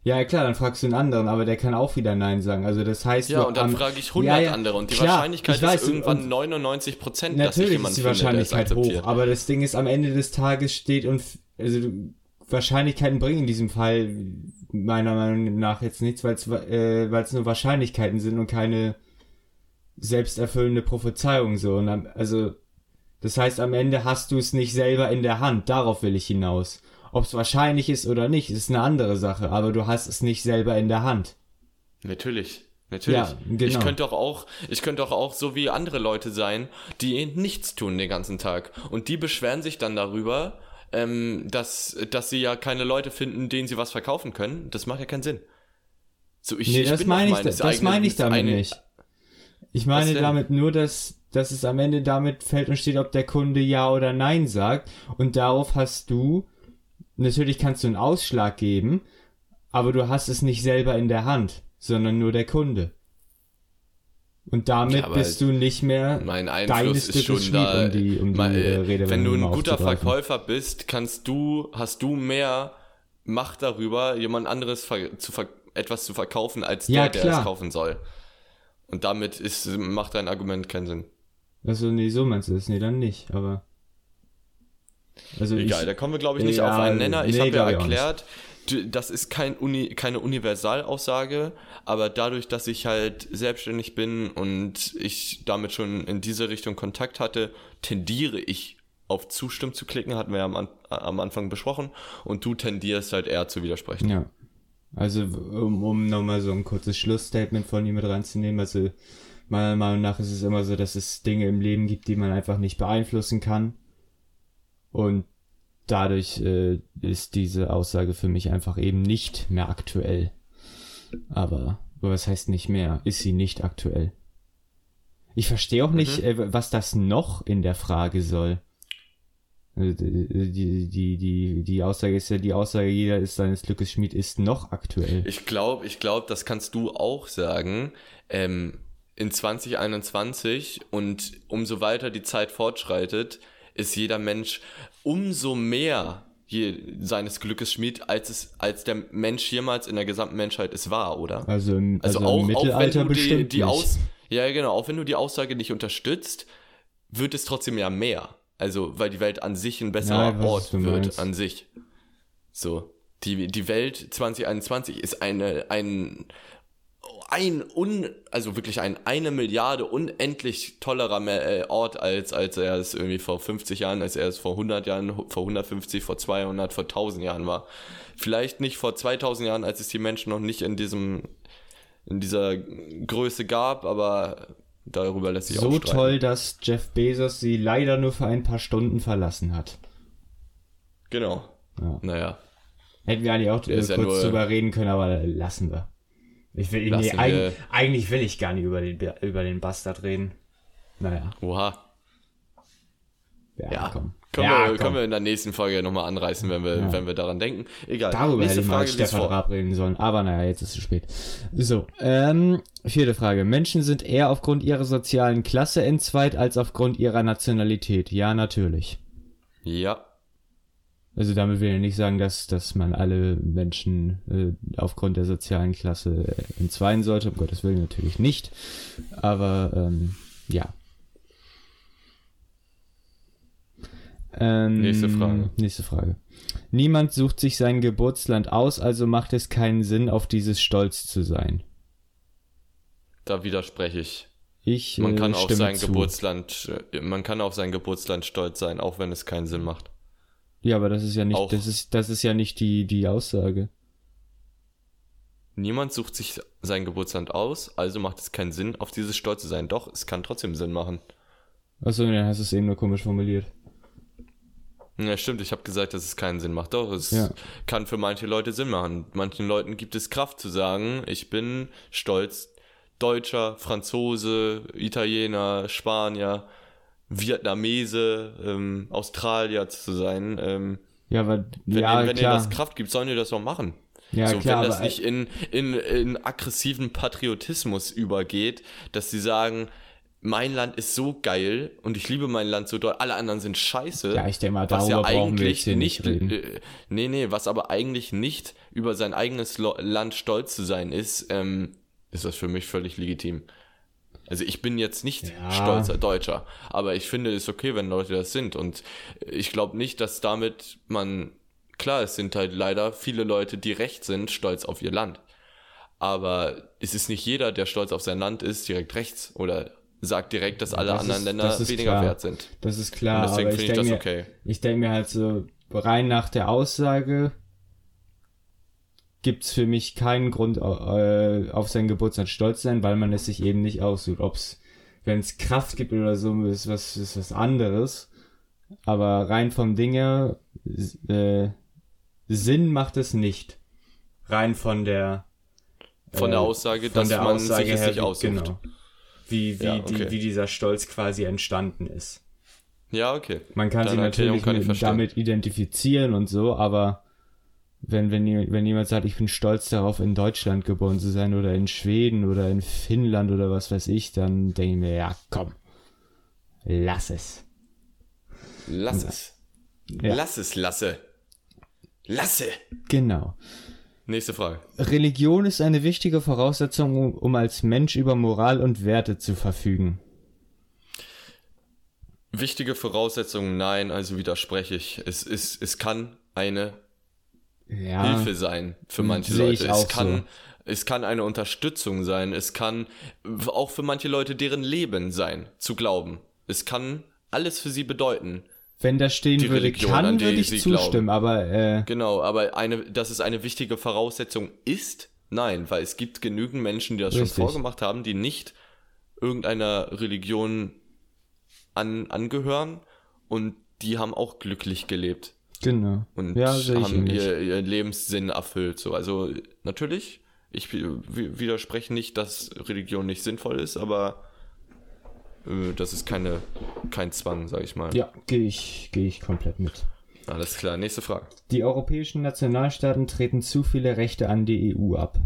Ja, klar, dann fragst du einen anderen, aber der kann auch wieder Nein sagen. Also das heißt, ja, und dann frage ich 100 ja, ja, andere und die klar, Wahrscheinlichkeit weiß, ist irgendwann 99 Prozent, dass ich jemanden ist die Wahrscheinlichkeit finde, hoch. Aber das Ding ist, am Ende des Tages steht und also Wahrscheinlichkeiten bringen in diesem Fall meiner Meinung nach jetzt nichts, weil es äh, weil's nur Wahrscheinlichkeiten sind und keine selbsterfüllende Prophezeiung so. Und am, also das heißt, am Ende hast du es nicht selber in der Hand. Darauf will ich hinaus. Ob es wahrscheinlich ist oder nicht, ist eine andere Sache, aber du hast es nicht selber in der Hand. Natürlich. Natürlich. Ja, genau. Ich könnte doch auch, ich könnte doch auch so wie andere Leute sein, die nichts tun den ganzen Tag. Und die beschweren sich dann darüber, ähm, dass, dass sie ja keine Leute finden, denen sie was verkaufen können. Das macht ja keinen Sinn. So, ich, nee, ich das meine ich, das meine ich damit eine, nicht. Ich meine damit nur, dass, dass es am Ende damit fällt und steht, ob der Kunde Ja oder Nein sagt. Und darauf hast du natürlich kannst du einen Ausschlag geben, aber du hast es nicht selber in der Hand, sondern nur der Kunde. Und damit ja, bist du nicht mehr mein Einfluss ist schon da, um die, um die mein, äh, Rede Wenn du ein guter Verkäufer bist, kannst du, hast du mehr Macht darüber, jemand anderes zu etwas zu verkaufen, als der, ja, der es kaufen soll. Und damit ist, macht dein Argument keinen Sinn. Also, nee, so meinst du das? Nee, dann nicht, aber. Also Egal, ich, da kommen wir, glaube ich, nicht ja, auf einen Nenner. Ich nee, habe ja erklärt, das ist kein Uni, keine Universalaussage, aber dadurch, dass ich halt selbstständig bin und ich damit schon in diese Richtung Kontakt hatte, tendiere ich auf Zustimmen zu klicken, hatten wir ja am, am Anfang besprochen, und du tendierst halt eher zu widersprechen. Ja. Also, um, um nochmal so ein kurzes Schlussstatement von ihm mit reinzunehmen, also meiner Meinung nach ist es immer so, dass es Dinge im Leben gibt, die man einfach nicht beeinflussen kann und dadurch äh, ist diese Aussage für mich einfach eben nicht mehr aktuell. Aber was heißt nicht mehr? Ist sie nicht aktuell? Ich verstehe auch nicht, mhm. äh, was das noch in der Frage soll. Also, die, die, die, die Aussage ist ja, die Aussage, jeder ist seines Glückes Schmied, ist noch aktuell. Ich glaube, ich glaube, das kannst du auch sagen. Ähm, in 2021 und umso weiter die Zeit fortschreitet, ist jeder Mensch umso mehr je, seines Glückes Schmied, als es, als der Mensch jemals in der gesamten Menschheit es war, oder? Also im, also also auch, im Mittelalter auch wenn du die, die Aus, ja genau, auch wenn du die Aussage nicht unterstützt, wird es trotzdem ja mehr. Also, weil die Welt an sich ein besserer ja, Ort wird, meinst. an sich. So. Die, die Welt 2021 ist eine, ein ein un, also wirklich ein eine Milliarde unendlich tollerer äh, Ort als als er es irgendwie vor 50 Jahren, als er es vor 100 Jahren, vor 150, vor 200, vor 1000 Jahren war. Vielleicht nicht vor 2000 Jahren, als es die Menschen noch nicht in diesem in dieser Größe gab, aber darüber lässt sich so auch So toll, dass Jeff Bezos sie leider nur für ein paar Stunden verlassen hat. Genau. Ja. Naja. Hätten wir eigentlich auch kurz ja drüber reden können, aber lassen wir. Ich will, nee, eigentlich, eigentlich will ich gar nicht über den, über den Bastard reden. Naja. Oha. Ja, ja. komm. Können, ja, wir, komm. können wir in der nächsten Folge nochmal anreißen, wenn wir, ja. wenn wir daran denken. Egal. Darüber Nächste hätte ich Frage, mal Stefan Raab reden sollen. Aber naja, jetzt ist es zu spät. So, ähm, vierte Frage. Menschen sind eher aufgrund ihrer sozialen Klasse entzweit als aufgrund ihrer Nationalität. Ja, natürlich. Ja. Also damit will ich nicht sagen, dass, dass man alle Menschen äh, aufgrund der sozialen Klasse äh, entzweien sollte, um Gottes Willen natürlich nicht. Aber ähm, ja. Ähm, nächste Frage. Nächste Frage. Niemand sucht sich sein Geburtsland aus, also macht es keinen Sinn, auf dieses stolz zu sein. Da widerspreche ich. Ich man kann äh, auf sein zu. Geburtsland, äh, man kann auf sein Geburtsland stolz sein, auch wenn es keinen Sinn macht. Ja, aber das ist ja nicht, auch. das ist, das ist ja nicht die, die Aussage. niemand sucht sich sein Geburtsland aus, also macht es keinen Sinn, auf dieses stolz zu sein. Doch, es kann trotzdem Sinn machen. Achso, dann hast du es eben nur komisch formuliert. Ja, stimmt, ich habe gesagt, dass es keinen Sinn macht. Doch, es Ja. kann für manche Leute Sinn machen. Manchen Leuten gibt es Kraft zu sagen, ich bin stolz, Deutscher, Franzose, Italiener, Spanier, Vietnamese, ähm, Australier zu sein. Ähm, Ja, aber wenn ja, ihr, wenn klar. das Kraft gibt, sollen ihr das auch machen. ja, so, klar, wenn das nicht in, in, in aggressiven Patriotismus übergeht, dass sie sagen, mein Land ist so geil und ich liebe mein Land so doll, alle anderen sind scheiße. Ja, ich denke mal, was ja darüber brauchen wir eigentlich nicht nicht, reden. äh, nee, nee, was aber eigentlich nicht über sein eigenes Lo Land stolz zu sein ist, ähm, ist das für mich völlig legitim. Also ich bin jetzt nicht Ja. stolzer Deutscher, aber ich finde es okay, wenn Leute das sind und ich glaube nicht, dass damit man, klar, es sind halt leider viele Leute, die recht sind, stolz auf ihr Land. Aber es ist nicht jeder, der stolz auf sein Land ist, direkt rechts oder sagt direkt, dass alle das anderen ist- Länder weniger klar. wert sind. Das ist klar, Und deswegen finde ich das mir, okay. ich denke mir halt so, rein nach der Aussage gibt's für mich keinen Grund, äh, auf seinen Geburtstag stolz zu sein, weil man es sich eben nicht aussucht. Ob's, wenn es Kraft gibt oder so, ist was, ist was anderes. Aber rein vom Ding her, s- äh, Sinn macht es nicht. Rein von der, Von der äh, Aussage, von dass der man Aussage sich es nicht aussucht. Genau. Wie, wie, Ja, die, okay. wie dieser Stolz quasi entstanden ist. Ja, okay. Man kann sich Deine Erklärung natürlich kann damit identifizieren und so, aber wenn, wenn, wenn jemand sagt, ich bin stolz darauf, in Deutschland geboren zu sein oder in Schweden oder in Finnland oder was weiß ich, dann denke ich mir, ja, komm, lass es. Lass es. Ja. Lass es, lasse. Lasse. Genau. Nächste Frage. Religion ist eine wichtige Voraussetzung, um, als Mensch über Moral und Werte zu verfügen. Wichtige Voraussetzung, nein, also widerspreche ich. Es, ist, es kann eine Ja, Hilfe sein für manche sehe Leute. Es kann, so. es kann eine Unterstützung sein. Es kann auch für manche Leute deren Leben sein, zu glauben. Es kann alles für sie bedeuten. wenn da stehen die würde, Religion, an kann, würde ich sie zustimmen, aber äh, Genau, aber eine, dass es eine wichtige Voraussetzung ist, nein, weil es gibt genügend Menschen, die das Richtig. schon vorgemacht haben, die nicht irgendeiner Religion an, angehören und die haben auch glücklich gelebt genau. und ja, haben ihr, ihr Lebenssinn erfüllt. So, also natürlich, ich wi- widerspreche nicht, dass Religion nicht sinnvoll ist, aber äh, das ist keine, kein Zwang, sag ich mal. Ja, gehe ich, gehe ich komplett mit. Alles klar, nächste Frage. Die europäischen Nationalstaaten treten zu viele Rechte an die EU ab.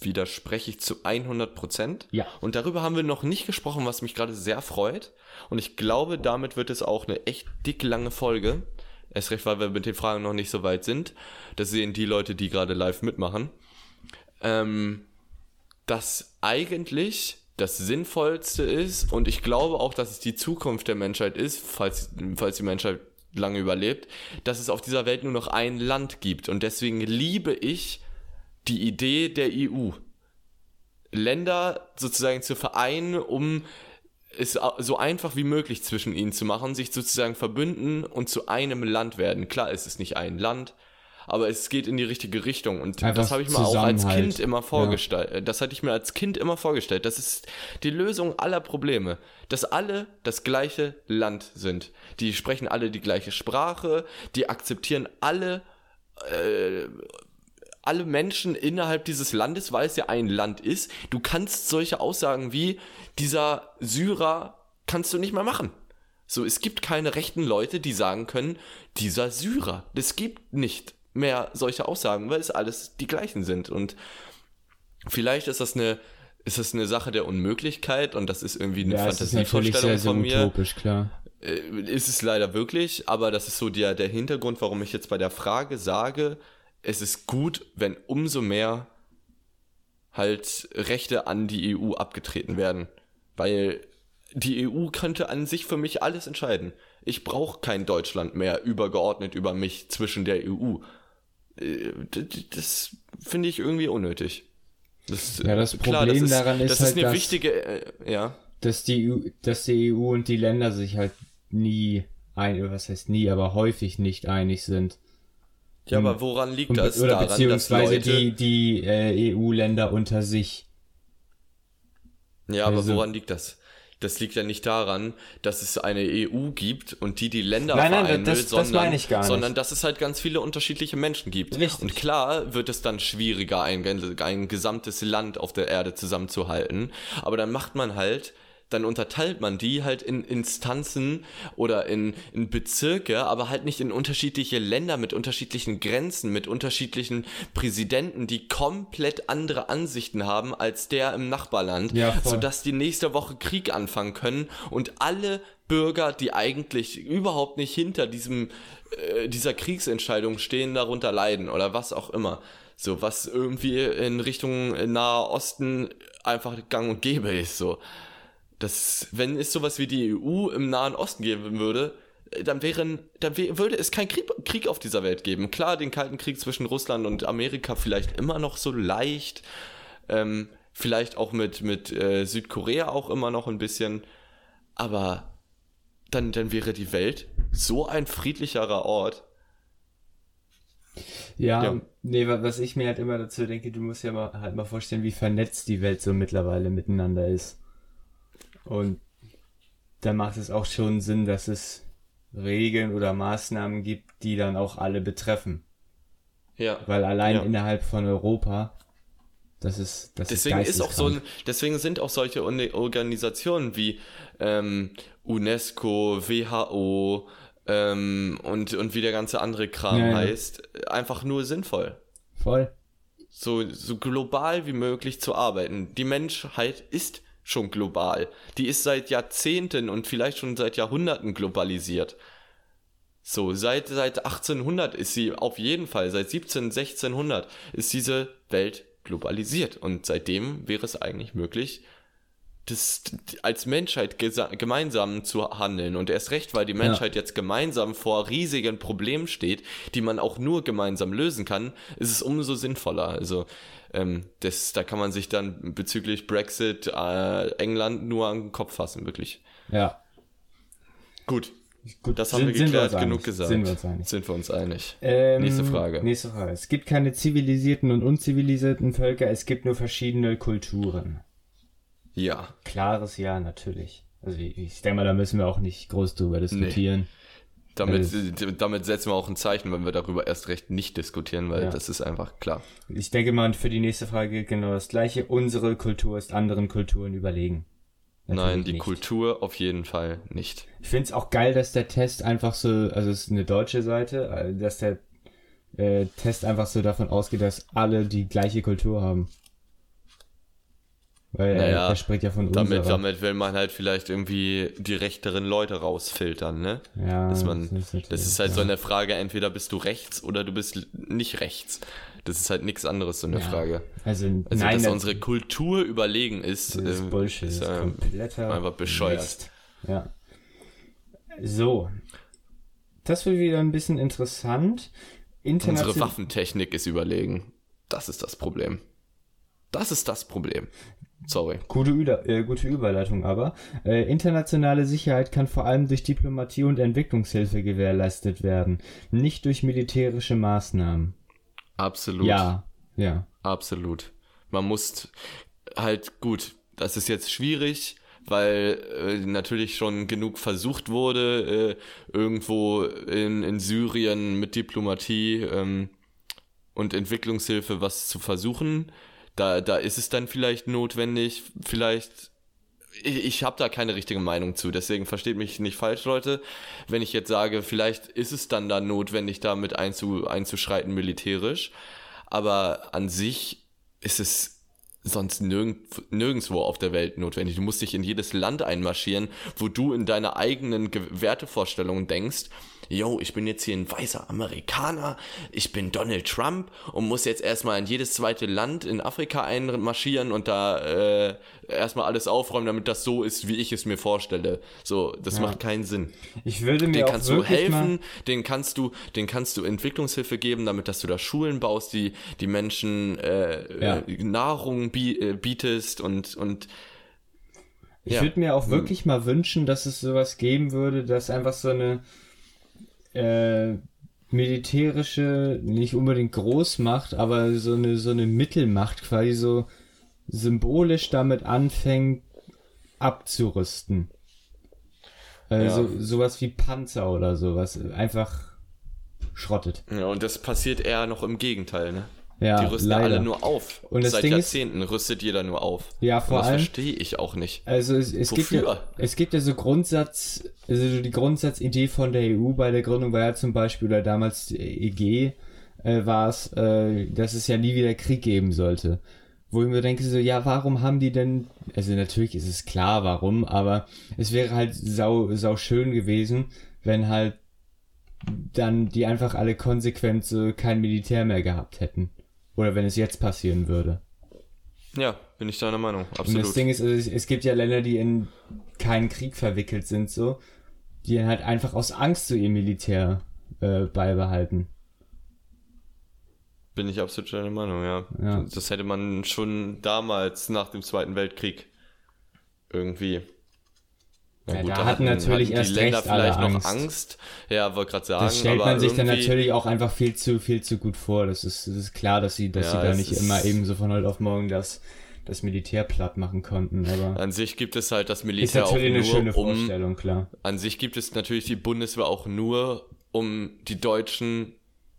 widerspreche ich zu 100 Prozent. Ja. Und darüber haben wir noch nicht gesprochen, was mich gerade sehr freut. Und ich glaube, damit wird es auch eine echt dick lange Folge. Erst recht, weil wir mit den Fragen noch nicht so weit sind. Das sehen die Leute, die gerade live mitmachen. Ähm, dass eigentlich das Sinnvollste ist und ich glaube auch, dass es die Zukunft der Menschheit ist, falls, falls die Menschheit lange überlebt, dass es auf dieser Welt nur noch ein Land gibt. Und deswegen liebe ich die Idee der EU. Länder sozusagen zu vereinen, um es so einfach wie möglich zwischen ihnen zu machen, sich sozusagen verbünden und zu einem Land werden. Klar, es ist nicht ein Land, aber es geht in die richtige Richtung. Und Einfach das habe ich mir auch als. Kind immer vorgestellt. Das hatte ich mir als Kind immer vorgestellt. Das ist die Lösung aller Probleme. Dass alle das gleiche Land sind. Die sprechen alle die gleiche Sprache, die akzeptieren alle alle Menschen innerhalb dieses Landes, weil es ja ein Land ist. Du kannst solche Aussagen wie dieser Syrer kannst du nicht mehr machen. So, es gibt keine rechten Leute, die sagen können, dieser Syrer. Es gibt nicht mehr solche Aussagen, weil es alles die gleichen sind. Und vielleicht ist das eine, ist das eine Sache der Unmöglichkeit und das ist irgendwie eine Ja, Fantasievorstellung von mir. utopisch, klar. Äh, ist es leider wirklich, aber das ist so der, der Hintergrund, warum ich jetzt bei der Frage sage, es ist gut, wenn umso mehr halt Rechte an die EU abgetreten werden. Weil die EU könnte an sich für mich alles entscheiden. Ich brauche kein Deutschland mehr übergeordnet über mich zwischen der EU. Äh, Das finde ich irgendwie unnötig. Das, Ja, das klar, Problem das ist, daran ist das halt, ist eine dass- wichtige, äh, ja. Dass die, EU, dass die EU und die Länder sich halt nie ein, was heißt nie, aber häufig nicht einig sind. Ja, aber woran liegt das? oder Daran, dass beziehungsweise Leute, die, die äh, EU-Länder unter sich. Ja, aber Also- woran liegt das? Das liegt ja nicht daran, dass es eine EU gibt und die die Länder Nein, nein, vereinen das- will, das sondern, meine ich gar nicht. sondern dass es halt ganz viele unterschiedliche Menschen gibt. Richtig. Und klar wird es dann schwieriger, ein, ein gesamtes Land auf der Erde zusammenzuhalten. Aber dann macht man halt, dann unterteilt man die halt in Instanzen oder in, in Bezirke, aber halt nicht in unterschiedliche Länder mit unterschiedlichen Grenzen, mit unterschiedlichen Präsidenten, die komplett andere Ansichten haben als der im Nachbarland, Ja, voll. sodass die nächste Woche Krieg anfangen können und alle Bürger, die eigentlich überhaupt nicht hinter diesem äh, dieser Kriegsentscheidung stehen, darunter leiden oder was auch immer. So, was irgendwie in Richtung Nahe Osten einfach gang und gäbe ist, so. Das, wenn es sowas wie die EU im Nahen Osten geben würde, äh, dann wären, dann würde es keinen Krieg, Krieg auf dieser Welt geben. Klar, den Kalten Krieg zwischen Russland und Amerika vielleicht immer noch so leicht, ähm, vielleicht auch mit, mit äh, Südkorea auch immer noch ein bisschen, aber dann, dann wäre die Welt so ein friedlicherer Ort. Ja, Ja. nee, wa- was ich mir halt immer dazu denke, du musst ja mal, halt mal vorstellen, wie vernetzt die Welt so mittlerweile miteinander ist. Und da macht es auch schon Sinn, dass es Regeln oder Maßnahmen gibt, die dann auch alle betreffen. Ja. Weil allein Ja. innerhalb von Europa, das ist, das Deswegen ist ist auch so deswegen sind auch solche Organisationen wie ähm, UNESCO, WHO ähm, und, und wie der ganze andere Kram Ja, ja. heißt, einfach nur sinnvoll. Voll. So, so global wie möglich zu arbeiten. Die Menschheit ist schon global. Die ist seit Jahrzehnten und vielleicht schon seit Jahrhunderten globalisiert. So, seit, seit 1800 ist sie auf jeden Fall, seit 17, 1600 ist diese Welt globalisiert. Und seitdem wäre es eigentlich möglich, das, als Menschheit gemeinsam zu handeln. Und erst recht, weil die Menschheit jetzt gemeinsam vor riesigen Problemen steht, die man auch nur gemeinsam lösen kann, ist es umso sinnvoller. Also, ähm, das, da kann man sich dann bezüglich Brexit, äh, England nur an den Kopf fassen, wirklich. Ja. Gut, Gut, das haben wir sind- sind geklärt, uns genug einig. gesagt. Sind wir uns einig. Sind wir uns einig. Ähm, Nächste Frage. Nächste Frage. Es gibt keine zivilisierten und unzivilisierten Völker, es gibt nur verschiedene Kulturen. Ja. Klares Ja, natürlich. Also ich, denke mal, da müssen wir auch nicht groß drüber diskutieren. Damit, Also- damit setzen wir auch ein Zeichen, wenn wir darüber erst recht nicht diskutieren, weil Ja. das ist einfach klar. Ich denke mal, für die nächste Frage gilt genau das gleiche. Unsere Kultur ist anderen Kulturen überlegen. Nein, Natürlich die nicht. Kultur auf jeden Fall nicht. Ich finde es auch geil, dass der Test einfach so, also es ist eine deutsche Seite, äh, dass der äh, Test einfach so davon ausgeht, dass alle die gleiche Kultur haben. Weil Naja, äh, der spricht ja von Damit, unserer. damit will man halt vielleicht irgendwie die rechteren Leute rausfiltern, ne? ja, Dass man, das ist, das ist halt ja. so eine Frage, entweder bist du rechts oder du bist nicht rechts. Das ist halt nichts anderes, so eine Ja. Frage. Also, Also, nein, dass das, unsere Kultur überlegen ist, das ist ähm, Bullshit. ist, kompletter einfach bescheuert. Mist. Ja. So. Das wird wieder ein bisschen interessant. unsere International Waffentechnik ist überlegen. Das ist das Problem. Das ist das Problem. Sorry. Gute, Üda äh, gute Überleitung aber. Äh, internationale Sicherheit kann vor allem durch Diplomatie und Entwicklungshilfe gewährleistet werden, nicht durch militärische Maßnahmen. Absolut. Ja, ja. Absolut. Man muss halt gut, das ist jetzt schwierig, weil äh, natürlich schon genug versucht wurde, äh, irgendwo in, in Syrien mit Diplomatie ähm, und Entwicklungshilfe was zu versuchen. Da, da ist es dann vielleicht notwendig, vielleicht. Ich, ich habe da keine richtige Meinung zu, deswegen versteht mich nicht falsch, Leute. Wenn ich jetzt sage, vielleicht ist es dann da notwendig, damit einzu, einzuschreiten militärisch. Aber an sich ist es sonst nirgend, nirgendwo auf der Welt notwendig. Du musst dich in jedes Land einmarschieren, wo du in deiner eigenen Ge Wertevorstellungen denkst, yo, ich bin jetzt hier ein weißer Amerikaner, ich bin Donald Trump und muss jetzt erstmal in jedes zweite Land in Afrika einmarschieren und da äh, erstmal alles aufräumen, damit das so ist, wie ich es mir vorstelle. So, das macht keinen Sinn. Ich würde mir Den auch kannst du helfen, den kannst du, den kannst du Entwicklungshilfe geben, damit dass du da Schulen baust, die die Menschen äh, Ja. äh, Nahrung äh, bietest und und ich ja. würde mir auch wirklich mal wünschen, dass es sowas geben würde, dass einfach so eine, äh, militärische, nicht unbedingt Großmacht, aber so eine, so eine Mittelmacht quasi so symbolisch damit anfängt abzurüsten. Also ja. sowas wie Panzer oder sowas. Einfach schrottet. Ja, und das passiert eher noch im Gegenteil, ne? Ja, die rüsten leider. alle nur auf. Und das Seit Ding Jahrzehnten ist, rüstet jeder nur auf. Ja, vor und das allem. verstehe ich auch nicht. Also es, es gibt ja, es gibt ja so Grundsatz, also die Grundsatzidee von der EU bei der Gründung war ja zum Beispiel oder damals EG äh, war es, äh, dass es ja nie wieder Krieg geben sollte. Wo ich mir denke so, ja, warum haben die denn? Also natürlich ist es klar, warum, aber es wäre halt sau sau schön gewesen, wenn halt dann die einfach alle konsequent so kein Militär mehr gehabt hätten. Oder wenn es jetzt passieren würde. Ja, bin ich deiner Meinung, absolut. Und das Ding ist, also es gibt ja Länder, die in keinen Krieg verwickelt sind, so, die halt einfach aus Angst so ihr Militär äh, beibehalten. Bin ich absolut deiner Meinung, ja. ja. Das hätte man schon damals nach dem Zweiten Weltkrieg irgendwie ja, gut, da, da hatten natürlich hatten erst Länder recht vielleicht alle noch Angst. Ja, wollte gerade sagen. Das stellt man sich dann natürlich auch einfach viel zu viel zu gut vor. Das ist, das ist klar, dass sie, dass ja, sie da nicht immer eben so von heute auf morgen das, das Militär platt machen konnten. Aber an sich gibt es halt das Militär ist natürlich auch nur eine schöne Vorstellung, um, klar. An sich gibt es natürlich die Bundeswehr auch nur, um die deutschen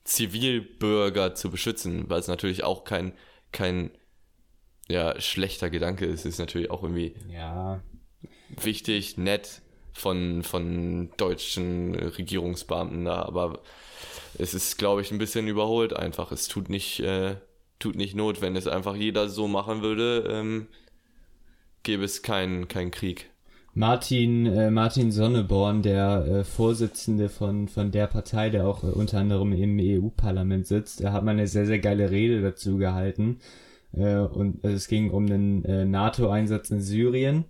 Zivilbürger zu beschützen, weil es natürlich auch kein kein ja schlechter Gedanke ist. Es ist natürlich auch irgendwie ja wichtig, nett von, von deutschen Regierungsbeamten da, aber es ist, glaube ich, ein bisschen überholt einfach. Es tut nicht, äh, tut nicht Not, wenn es einfach jeder so machen würde, ähm, gäbe es keinen kein Krieg. Martin, äh, Martin Sonneborn, der äh, Vorsitzende von, von der Partei, der auch äh, unter anderem im EU-Parlament sitzt, er hat mal eine sehr, sehr geile Rede dazu gehalten. Äh, und es ging um den äh, NATO-Einsatz in Syrien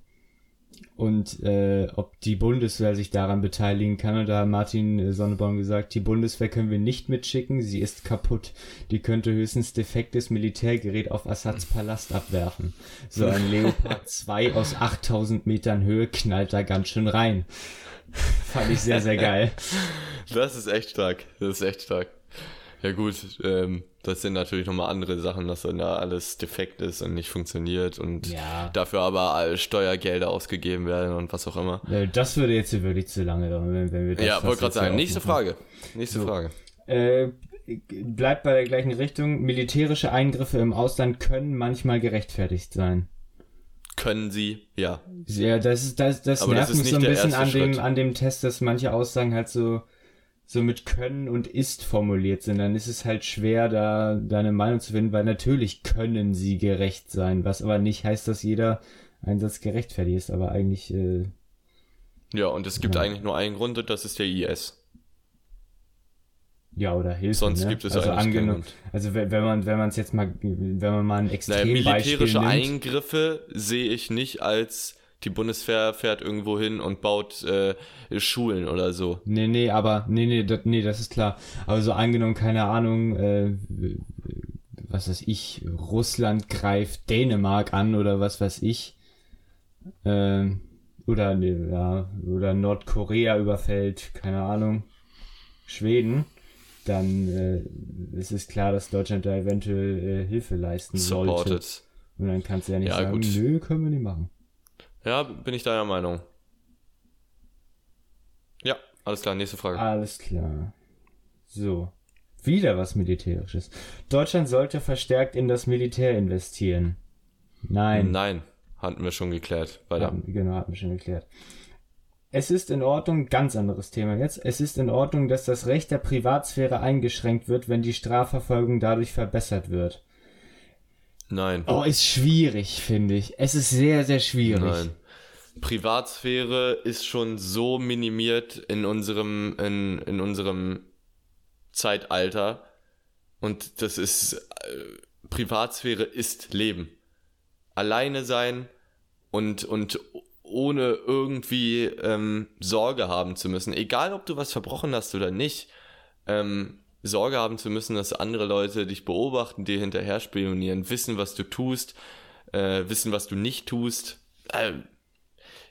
und äh, ob die Bundeswehr sich daran beteiligen kann. Und da hat Martin Sonneborn gesagt, die Bundeswehr können wir nicht mitschicken, sie ist kaputt. Die könnte höchstens defektes Militärgerät auf Assads Palast abwerfen. So ein Leopard 2 aus 8000 Metern Höhe knallt da ganz schön rein. Fand ich sehr, sehr geil. Das ist echt stark. Das ist echt stark. Ja gut, ähm, das sind natürlich nochmal andere Sachen, dass dann da alles defekt ist und nicht funktioniert und ja. dafür aber Steuergelder ausgegeben werden und was auch immer. Das würde jetzt wirklich zu lange dauern, wenn, wenn wir das Ja, wollte gerade sagen. Nächste Frage. Nächste so. Frage. Äh, bleibt bei der gleichen Richtung. Militärische Eingriffe im Ausland können manchmal gerechtfertigt sein. Können sie, ja. Ja, das ist das, das nervt das mich so ein bisschen an dem, an dem Test, dass manche Aussagen halt so so mit können und ist formuliert sind, dann ist es halt schwer, da deine Meinung zu finden, weil natürlich können sie gerecht sein, was aber nicht heißt, dass jeder Einsatz gerechtfertigt ist, aber eigentlich. Äh, ja, und es gibt ja. eigentlich nur einen Grund und das ist der IS. Ja, oder Hilfe. Sonst ne? gibt es also angenommen, Also wenn man wenn man es jetzt mal wenn man mal ein extrem naja, militärische nimmt, Eingriffe sehe ich nicht als die Bundeswehr fährt irgendwo hin und baut äh, Schulen oder so. Nee, nee, aber, nee, nee, das, nee, das ist klar. Aber so angenommen, keine Ahnung, äh, was weiß ich, Russland greift Dänemark an oder was weiß ich. Äh, oder, nee, ja, oder Nordkorea überfällt, keine Ahnung, Schweden dann äh, ist es klar, dass Deutschland da eventuell äh, Hilfe leisten Supported. sollte. Und dann kannst du ja nicht ja, sagen, gut. nö, können wir nicht machen. Ja, bin ich deiner Meinung. Ja, alles klar, nächste Frage. Alles klar. So. Wieder was Militärisches. Deutschland sollte verstärkt in das Militär investieren. Nein. Nein, hatten wir schon geklärt. Weiter. Hatten, genau, hatten wir schon geklärt. Es ist in Ordnung, ganz anderes Thema jetzt. Es ist in Ordnung, dass das Recht der Privatsphäre eingeschränkt wird, wenn die Strafverfolgung dadurch verbessert wird. Nein. Oh, ist schwierig, finde ich. Es ist sehr, sehr schwierig. Nein. Privatsphäre ist schon so minimiert in unserem, in, in unserem Zeitalter. Und das ist, äh, Privatsphäre ist Leben. Alleine sein und, und ohne irgendwie ähm, Sorge haben zu müssen. Egal, ob du was verbrochen hast oder nicht. Ähm, Sorge haben zu müssen, dass andere Leute dich beobachten, dir hinterher spionieren, wissen, was du tust, äh, wissen, was du nicht tust. Äh,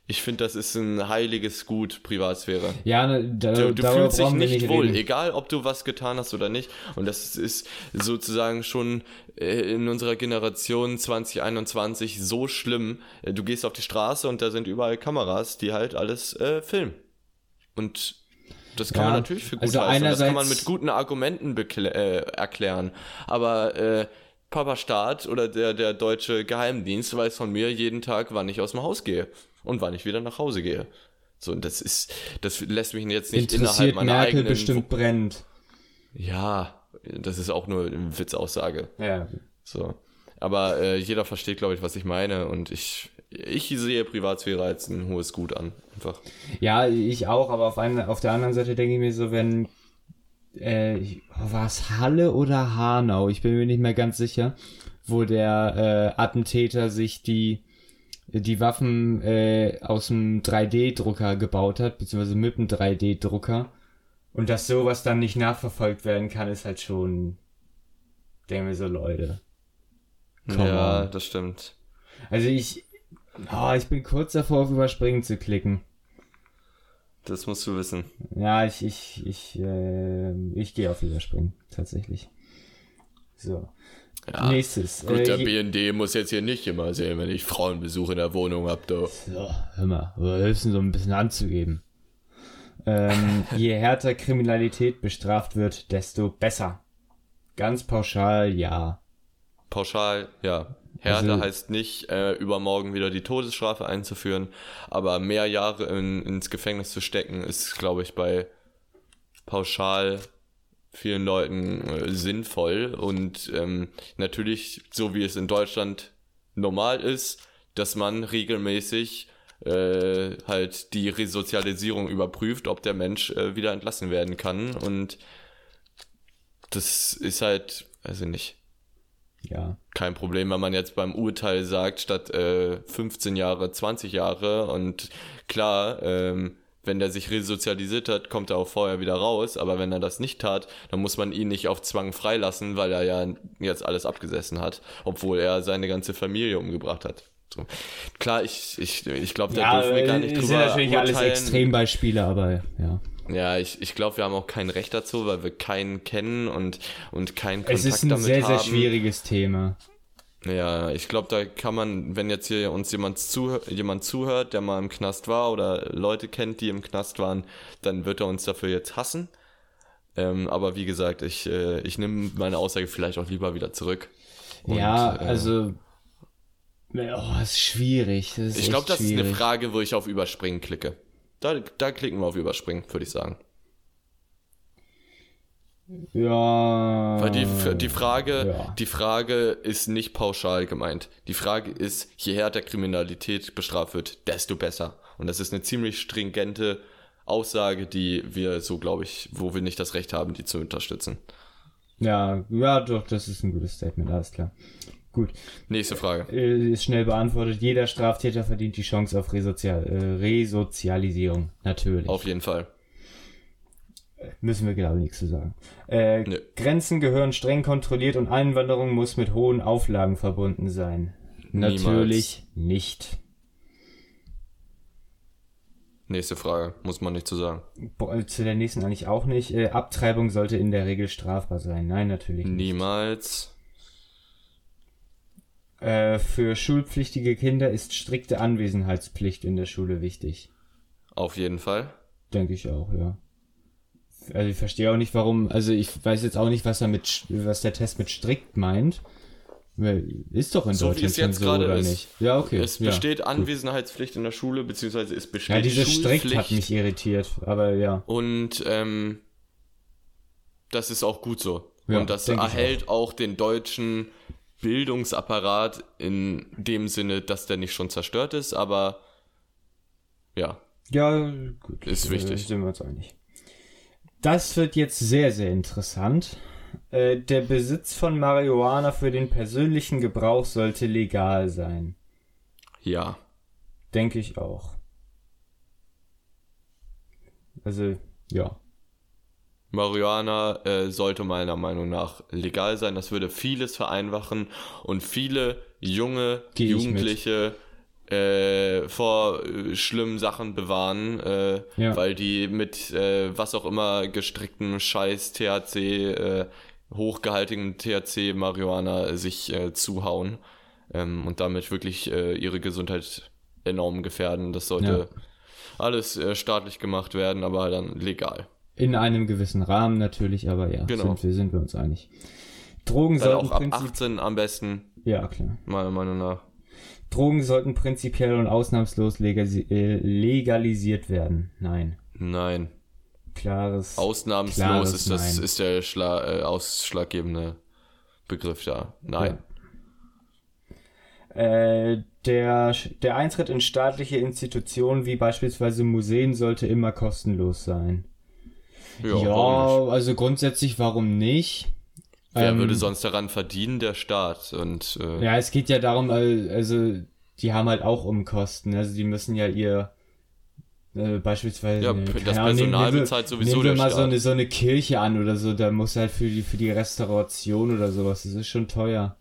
Ich finde, das ist ein heiliges Gut, Privatsphäre. Ja, ne, da, Du, du fühlst dich nicht wohl, reden. egal ob du was getan hast oder nicht. Und das ist sozusagen schon äh, in unserer Generation 2021 so schlimm. Äh, Du gehst auf die Straße und da sind überall Kameras, die halt alles äh, filmen. Und das kann Ja, man natürlich für gut also heißen. Das kann man einerseits- mit guten Argumenten äh, erklären. Aber äh, Papa Staat oder der, der deutsche Geheimdienst weiß von mir jeden Tag, wann ich aus dem Haus gehe und wann ich wieder nach Hause gehe. So, und das ist, das lässt mich jetzt nicht innerhalb meiner Merkel eigenen bestimmt brennt. ja, das ist auch nur eine Witzaussage. Ja. So. Aber äh, jeder versteht, glaube ich, was ich meine. Und ich, ich sehe Privatsphäre als ein hohes Gut an. Einfach. Ja, ich auch, aber auf, einer, auf der anderen Seite denke ich mir so, wenn äh, war es Halle oder Hanau, ich bin mir nicht mehr ganz sicher, wo der äh, Attentäter sich die die Waffen äh, aus dem 3D-Drucker gebaut hat, beziehungsweise mit dem 3D-Drucker. Und dass sowas dann nicht nachverfolgt werden kann, ist halt schon, denke mir so, Leute. Come ja, on. das stimmt. Also ich, oh, ich bin kurz davor, auf Überspringen zu klicken. Das musst du wissen. Ja, ich, ich, ich, äh, ich gehe auf Überspringen, tatsächlich. So. Ja. Nächstes. Gut, äh, der BND muss jetzt hier nicht immer sehen, wenn ich Frauenbesuch in der Wohnung hab, du. so, hör mal, wir helfen so ein bisschen anzugeben. Ähm, je härter Kriminalität bestraft wird, desto besser. Ganz pauschal, ja. Pauschal, ja. Härter Also- heißt nicht, äh, übermorgen wieder die Todesstrafe einzuführen, aber mehr Jahre in, ins Gefängnis zu stecken, ist, glaube ich, bei pauschal vielen Leuten äh, sinnvoll. Und ähm, natürlich, so wie es in Deutschland normal ist, dass man regelmäßig äh, halt die Resozialisierung überprüft, ob der Mensch äh, wieder entlassen werden kann. Und das ist halt, also nicht, Ja. kein Problem, wenn man jetzt beim Urteil sagt, statt äh, 15 Jahre, 20 Jahre. Und klar, ähm, wenn der sich resozialisiert hat, kommt er auch vorher wieder raus. Aber wenn er das nicht tat, dann muss man ihn nicht auf Zwang freilassen, weil er ja jetzt alles abgesessen hat, obwohl er seine ganze Familie umgebracht hat. So. Klar, ich, ich, ich glaube, da Ja, dürfen wir gar nicht drüber sind natürlich alles urteilen. Extrembeispiele, aber ja. Ja, ich, ich glaube, wir haben auch kein Recht dazu, weil wir keinen kennen und, und keinen Kontakt Es ist ein sehr, sehr haben. schwieriges Thema. Ja, ich glaube, da kann man, wenn jetzt hier uns jemand, zuhör jemand zuhört, der mal im Knast war oder Leute kennt, die im Knast waren, dann wird er uns dafür jetzt hassen. Ähm, aber wie gesagt, ich, äh, ich nehme meine Aussage vielleicht auch lieber wieder zurück. Und, ja, äh, also. Oh, ist schwierig. Ist Ich glaube, das ist eine. Frage, wo ich auf Überspringen klicke. Da, da klicken wir auf Überspringen, würde ich sagen. Ja. Weil die, die, Frage, ja. die Frage ist nicht pauschal gemeint. Die Frage ist, je härter Kriminalität bestraft wird, desto besser. Und das ist eine ziemlich stringente Aussage, die wir so, glaube ich, wo wir nicht das Recht haben, die zu unterstützen. Ja, ja, doch, das ist ein gutes Statement, alles klar. Gut. Nächste Frage. Äh, ist schnell beantwortet. Jeder Straftäter verdient die Chance auf Resozial äh, Resozialisierung. Natürlich. Auf jeden Fall. Müssen wir, glaube ich, nichts zu sagen. Äh, Nö. Grenzen gehören streng kontrolliert und Einwanderung muss mit hohen Auflagen verbunden sein. Natürlich nicht. Nächste Frage. Muss man nicht zu sagen. Boah, zu der nächsten eigentlich auch nicht. Äh, Abtreibung sollte in der Regel strafbar sein. Nein, natürlich nicht. Niemals. Äh, für schulpflichtige Kinder ist strikte Anwesenheitspflicht in der Schule wichtig. Auf jeden Fall. Denke ich auch, ja. Also ich verstehe auch nicht, warum, also ich weiß jetzt auch nicht, was er mit, was der Test mit strikt meint. Ist doch in So wie Deutschland es schon jetzt so, gerade oder ist. nicht? Ja, okay. Es ja, besteht gut. Anwesenheitspflicht in der Schule, beziehungsweise es besteht Ja, diese strikt hat mich irritiert, aber ja. Und ähm, das ist auch gut so. Ja, und das erhält auch. den deutschen Bildungsapparat in dem Sinne, dass der nicht schon zerstört ist, aber ja, Ja, gut. Ist äh, wichtig. Sind wir uns einig. Das wird jetzt sehr, sehr interessant. Äh, der Besitz von Marihuana für den persönlichen Gebrauch sollte legal sein. ja. Denke ich auch. Also, ja. Marihuana äh, sollte meiner Meinung nach legal sein. Das würde vieles vereinfachen und viele junge Geh. Jugendliche äh, vor äh, schlimmen Sachen bewahren, äh, Ja. weil die mit äh, was auch immer gestricktem Scheiß THC, äh, hochgehaltigen THC Marihuana sich äh, zuhauen ähm, und damit wirklich äh, ihre Gesundheit enorm gefährden. Das sollte alles äh, staatlich gemacht werden, aber dann legal. In einem gewissen Rahmen natürlich, aber ja, Genau. sind, wir, sind wir uns einig. Drogen Dann sollten auch ab prinzip 18 am besten, Ja, klar. meiner Meinung nach. Drogen sollten prinzipiell und ausnahmslos äh, legalisiert werden. Nein. Nein. Klares. Ausnahmslos Klares ist das Nein. ist der Schla äh, ausschlaggebende Begriff da. Nein. Äh, der, der Eintritt in staatliche Institutionen wie beispielsweise Museen sollte immer kostenlos sein. Ja, Ja, also grundsätzlich warum nicht? Wer Ähm, würde sonst daran verdienen? Der Staat. Und äh, Ja, es geht ja darum, al- also die haben halt auch Umkosten. Also die müssen ja ihr äh, beispielsweise Ja, keine das Ahnung, Personal nehmen bezahlt sowieso nehmen wir der mal so Staat. eine so eine Kirche an oder so, da muss halt für die für die Restauration oder sowas, das ist schon teuer.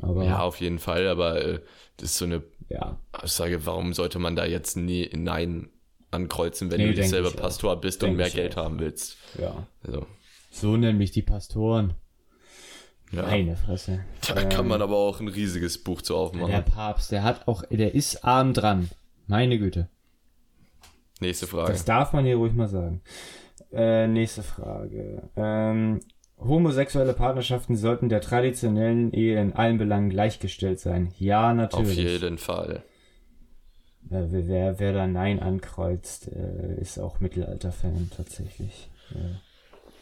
Aber ja, ja, auf jeden Fall, aber äh, das ist so eine ja, Aussage, warum sollte man da jetzt nie Nein ankreuzen, wenn Nee, du denk selber auch. Pastor bist Denk und mehr Geld auch. haben willst? ja. Also, So nennen mich die Pastoren. ja. Meine Fresse. Da kann man aber auch ein riesiges Buch zu Der aufmachen. Papst, der hat auch, der ist arm dran. Meine Güte. Nächste Frage. Das darf man hier ruhig mal sagen. Äh, nächste Frage. Ähm, homosexuelle Partnerschaften sollten der traditionellen Ehe in allen Belangen gleichgestellt sein. Ja, Auf natürlich. jeden Fall. Äh, wer, wer, wer da Nein ankreuzt, äh, ist auch Mittelalter-Fan tatsächlich. Äh,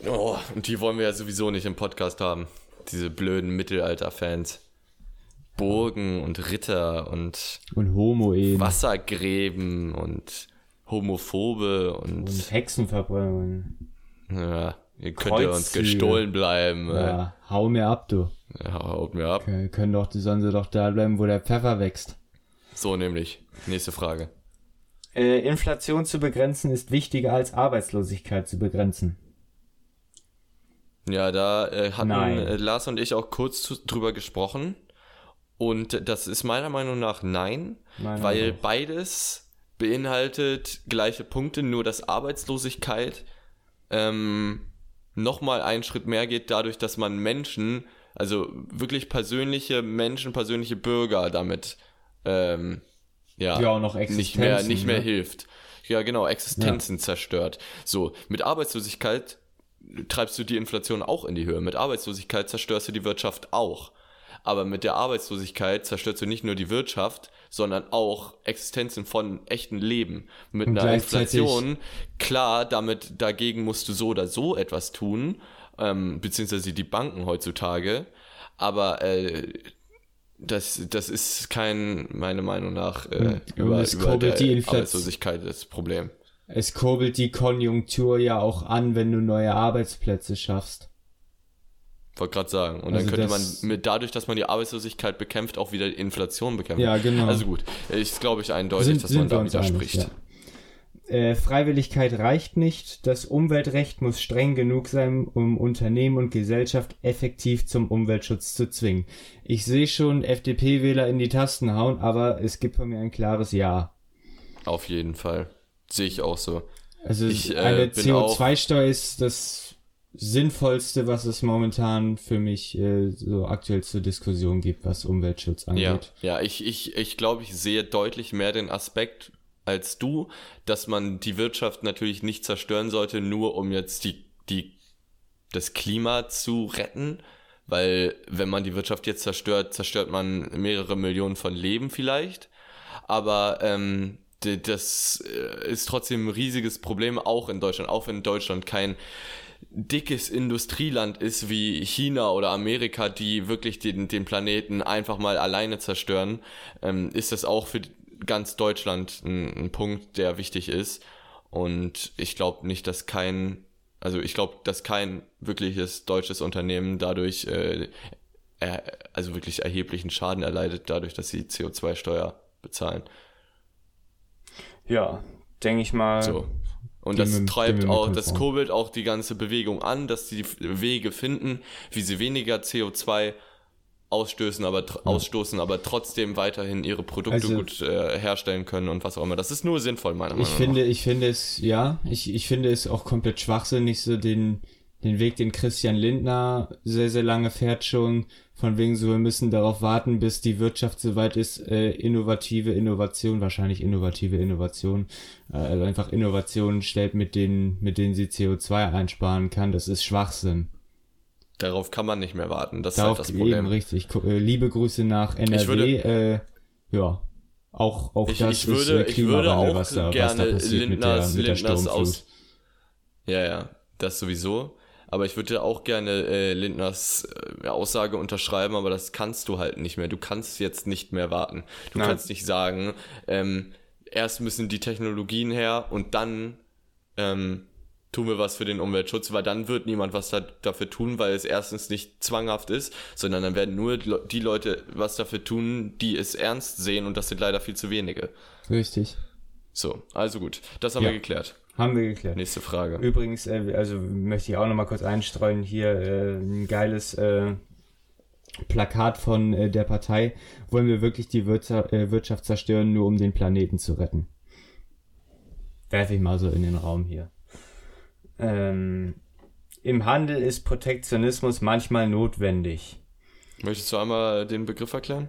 Oh, und die wollen wir ja sowieso nicht im Podcast haben. Diese blöden Mittelalter-Fans. Burgen und Ritter und und Homo-Ehen Wassergräben und Homophobe und, und Hexenverbrennungen. ja, ihr könnt ihr uns gestohlen bleiben. Ja. Ja, hau mir ab, du. Ja, haut mir ab. Können, können doch, sollen sie doch da bleiben, wo der Pfeffer wächst. So nämlich. Nächste Frage. Äh, Inflation zu begrenzen ist wichtiger als Arbeitslosigkeit zu begrenzen. Ja, da äh, hatten Nein. äh, Lars und ich auch kurz zu, drüber gesprochen. Und das ist meiner Meinung nach nein, Meiner weil auch. beides beinhaltet gleiche Punkte, nur dass Arbeitslosigkeit ähm, nochmal einen Schritt mehr geht, dadurch, dass man Menschen, also wirklich persönliche Menschen, persönliche Bürger damit ähm, ja, Ja, auch noch nicht mehr, Existenzen, nicht mehr ne? hilft. Ja, genau, Existenzen zerstört. So, mit Arbeitslosigkeit treibst du die Inflation auch in die Höhe. Mit Arbeitslosigkeit zerstörst du die Wirtschaft auch. Aber mit der Arbeitslosigkeit zerstörst du nicht nur die Wirtschaft, sondern auch Existenzen von echten Leben. Mit Und einer Inflation, klar, damit dagegen musst du so oder so etwas tun, ähm, beziehungsweise die Banken heutzutage. Aber äh, das, das ist kein, meiner Meinung nach, äh, und über, es über kurbelt die Inflation- Arbeitslosigkeit das Problem. Es kurbelt die Konjunktur ja auch an, wenn du neue Arbeitsplätze schaffst. Wollte gerade sagen. Und Also dann könnte man mit dadurch, dass man die Arbeitslosigkeit bekämpft, auch wieder die Inflation bekämpfen. Ja, genau. Also gut, ist glaube ich eindeutig, dass man da widerspricht. ja. Äh, Freiwilligkeit reicht nicht. Das Umweltrecht muss streng genug sein, um Unternehmen und Gesellschaft effektiv zum Umweltschutz zu zwingen. Ich sehe schon FDP-Wähler in die Tasten hauen, aber es gibt von mir ein klares Ja. Auf jeden Fall. Sehe ich auch so. Also Ich, äh, eine bin CO2-Steuer ist das Sinnvollste, was es momentan für mich äh, so aktuell zur Diskussion gibt, was Umweltschutz Ja, angeht. ja ich, ich, ich glaube, ich sehe deutlich mehr den Aspekt als du, dass man die Wirtschaft natürlich nicht zerstören sollte, nur um jetzt die, die, das Klima zu retten. Weil wenn man die Wirtschaft jetzt zerstört, zerstört man mehrere Millionen von Leben vielleicht. Aber ähm, das äh, ist trotzdem ein riesiges Problem, auch in Deutschland. Auch wenn Deutschland kein dickes Industrieland ist wie China oder Amerika, die wirklich den, den Planeten einfach mal alleine zerstören, ähm, ist das auch für ganz Deutschland ein, ein Punkt, der wichtig ist. Und ich glaube nicht, dass kein, also ich glaube, dass kein wirkliches deutsches Unternehmen dadurch, äh, er, also wirklich erheblichen Schaden erleidet, dadurch, dass sie CO2-Steuer bezahlen. Ja, denke ich mal. So. Und das dem treibt auch, mit das kurbelt auch die ganze Bewegung an, dass die Wege finden, wie sie weniger CO2 ausstoßen, aber, tr- ausstoßen, aber trotzdem weiterhin ihre Produkte Also- gut äh, herstellen können und was auch immer. Das ist nur sinnvoll, meiner Meinung Ich finde, ich finde es, ja, ich, ich finde es auch komplett schwachsinnig, so den, den Weg, den Christian Lindner sehr, sehr lange fährt schon, von wegen so, wir müssen darauf warten, bis die Wirtschaft soweit ist, äh, innovative Innovation, wahrscheinlich innovative Innovation, äh, also einfach Innovationen stellt, mit denen, mit denen sie CO2 einsparen kann, das ist Schwachsinn. Darauf kann man nicht mehr warten. Das Darauf ist halt das eben Problem. richtig. Gu- Äh, liebe Grüße nach NRW, würde- äh, ja. Auch, auch Ich, das ich, würde, ist äh, ich würde Klimawandel, auch was da, was gerne da passiert Lindners, mit der, mit der Lindners aus. Ja, ja, das sowieso. Aber ich würde auch gerne äh, Lindners äh, Aussage unterschreiben, aber das kannst du halt nicht mehr. Du kannst jetzt nicht mehr warten. Du Nein. kannst nicht sagen, ähm, erst müssen die Technologien her und dann ähm, tun wir was für den Umweltschutz, weil dann wird niemand was da, dafür tun, weil es erstens nicht zwanghaft ist, sondern dann werden nur die Leute was dafür tun, die es ernst sehen und das sind leider viel zu wenige. Richtig. So, also gut, das haben Ja. wir geklärt. Haben wir geklärt. Nächste Frage. Übrigens, äh, also möchte ich auch nochmal kurz einstreuen, hier äh, ein geiles äh, Plakat von äh, der Partei. Wollen wir wirklich die Wirtschaft, äh, Wirtschaft zerstören, nur um den Planeten zu retten? Werfe ich mal so in den Raum hier. Ähm, Im Handel ist Protektionismus manchmal notwendig. Möchtest du einmal den Begriff erklären?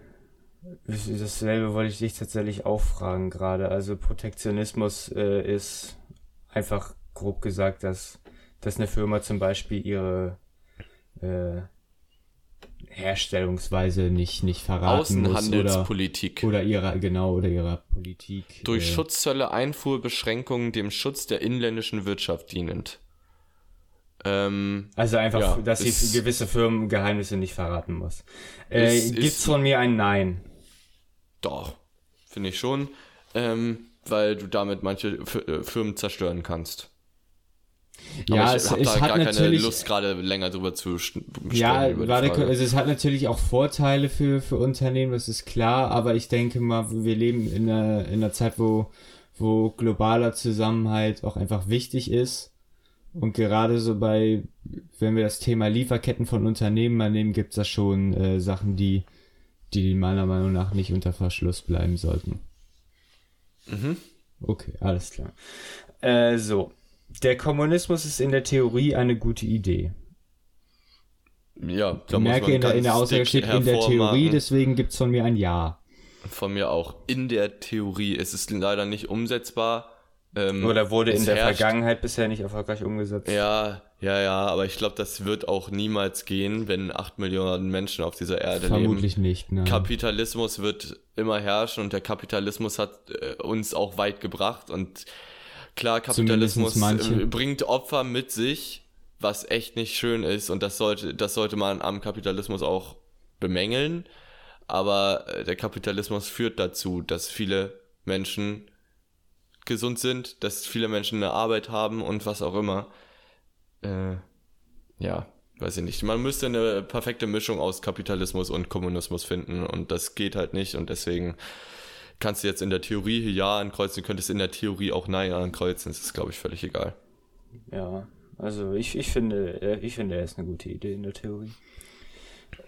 Das- Dasselbe wollte ich dich tatsächlich auch fragen gerade. Also Protektionismus äh, ist einfach grob gesagt, dass, dass eine Firma zum Beispiel ihre äh, Herstellungsweise nicht, nicht verraten muss oder, Außenhandelspolitik. oder ihrer, genau, oder ihrer Politik. Durch äh, Schutzzölle, Einfuhrbeschränkungen dem Schutz der inländischen Wirtschaft dienend. Ähm, Also einfach, Ja, dass sie gewisse Firmen Geheimnisse nicht verraten muss. Äh, Ist- gibt's ist- von mir ein Nein? doch, finde ich schon. Ähm, weil du damit manche äh, Firmen zerstören kannst. Ja, Aber es, ich habe es da hat gar keine natürlich Lust, gerade länger drüber zu Ja, Frage. also es hat natürlich auch Vorteile für, für Unternehmen, das ist klar, aber ich denke mal, wir leben in einer, in einer Zeit, wo, wo globaler Zusammenhalt auch einfach wichtig ist. Und gerade so bei, wenn wir das Thema Lieferketten von Unternehmen mal nehmen, gibt's da schon äh, Sachen, die, die meiner Meinung nach nicht unter Verschluss bleiben sollten. Mhm. Okay, alles klar. Äh, so. Der Kommunismus ist in der Theorie eine gute Idee. Ja, da merke, in der, in der Aussage steht in der Theorie, deswegen gibt's von mir ein Ja. Von mir auch. In der Theorie ist es leider nicht umsetzbar. Ähm, Oder wurde es in der herrscht- Vergangenheit bisher nicht erfolgreich umgesetzt. Ja, ja, ja, aber ich glaube, das wird auch niemals gehen, wenn 8 Millionen Menschen auf dieser Erde Vermutlich leben. nicht, nein. Kapitalismus wird immer herrschen und der Kapitalismus hat äh, uns auch weit gebracht und klar, Kapitalismus äh, bringt Opfer mit sich, was echt nicht schön ist und das sollte, das sollte man am Kapitalismus auch bemängeln, aber äh, der Kapitalismus führt dazu, dass viele Menschen gesund sind, dass viele Menschen eine Arbeit haben und was auch immer. Äh, ja, weiß ich nicht. Man müsste eine perfekte Mischung aus Kapitalismus und Kommunismus finden und das geht halt nicht und deswegen kannst du jetzt in der Theorie hier Ja ankreuzen, du könntest in der Theorie auch Nein ankreuzen, das ist glaube ich völlig egal. Ja, also ich, ich finde, äh, ich finde, er ist eine gute Idee in der Theorie.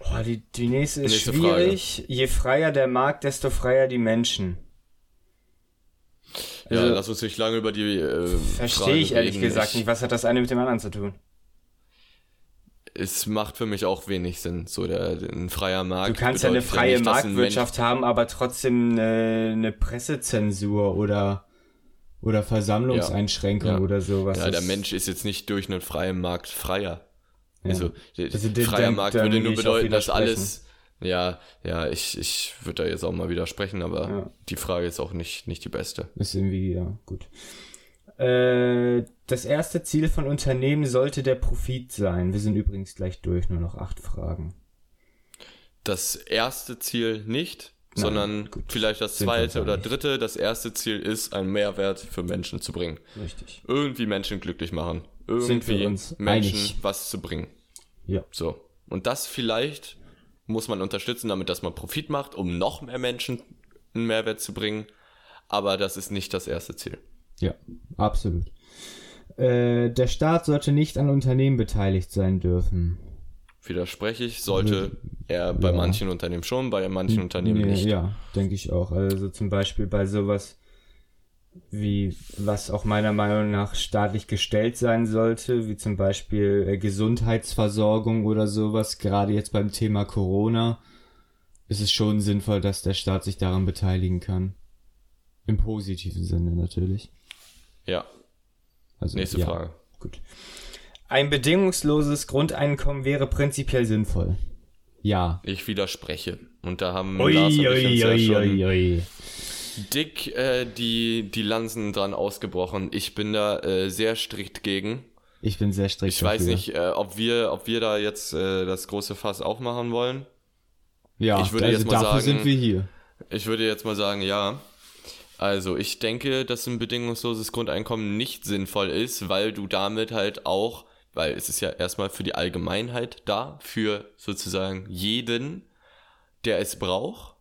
Oh, die, die nächste ist Nächste schwierig. Je freier der Markt, desto freier die Menschen. Ja, Also, lass uns nicht lange über die äh, Verstehe Frage ich ehrlich reden. gesagt Ich- nicht. Was hat das eine mit dem anderen zu tun? Es macht für mich auch wenig Sinn, so der ein freier Markt. Du kannst ja eine freie nicht, dass ein Marktwirtschaft haben, aber trotzdem eine, eine Pressezensur oder, oder Versammlungseinschränkung Ja. oder sowas. Ja, der Mensch ist jetzt nicht durch einen freien Markt freier. Also, der Also, den- freier Markt dann würde nur bedeuten, dass alles. Ja, ja, ich, ich würde da jetzt auch mal widersprechen, aber Ja. die Frage ist auch nicht, nicht die beste. Ist irgendwie, ja, gut. Äh, das erste Ziel von Unternehmen sollte der Profit sein. Wir sind übrigens gleich durch, nur noch acht Fragen. Das erste Ziel nicht, Nein, sondern gut. vielleicht das Sind zweite oder dritte. Das erste Ziel ist, einen Mehrwert für Menschen zu bringen. Richtig. Irgendwie Menschen glücklich machen. Irgendwie Menschen einig. was zu bringen. Ja. So. Und das vielleicht muss man unterstützen, damit dass man Profit macht, um noch mehr Menschen einen Mehrwert zu bringen. Aber das ist nicht das erste Ziel. Ja, absolut. Äh, der Staat sollte nicht an Unternehmen beteiligt sein dürfen. widerspreche ich, sollte er bei Ja. manchen Unternehmen schon, bei manchen Unternehmen Nee, nicht. Ja, denke ich auch. Also zum Beispiel bei sowas wie, was auch meiner Meinung nach staatlich gestellt sein sollte, wie zum Beispiel äh, Gesundheitsversorgung oder sowas, gerade jetzt beim Thema Corona, ist es schon sinnvoll, dass der Staat sich daran beteiligen kann. Im positiven Sinne natürlich. Ja, Also, nächste ja, Frage. Gut. Ein bedingungsloses Grundeinkommen wäre prinzipiell sinnvoll. Ja. Ich widerspreche. Und da haben Ui, Lars und ich ui, uns ja ui, schon ui, ui. dick äh, die, die Lanzen dran ausgebrochen. Ich bin da äh, sehr strikt gegen. Ich bin sehr strikt Ich weiß dafür. nicht, äh, ob, wir, ob wir da jetzt äh, das große Fass aufmachen wollen. Ja, Ich würde also jetzt mal dafür sagen- sind wir hier. Ich würde jetzt mal sagen, ja. Also ich denke, dass ein bedingungsloses Grundeinkommen nicht sinnvoll ist, weil du damit halt auch, weil es ist ja erstmal für die Allgemeinheit da, für sozusagen jeden, der es braucht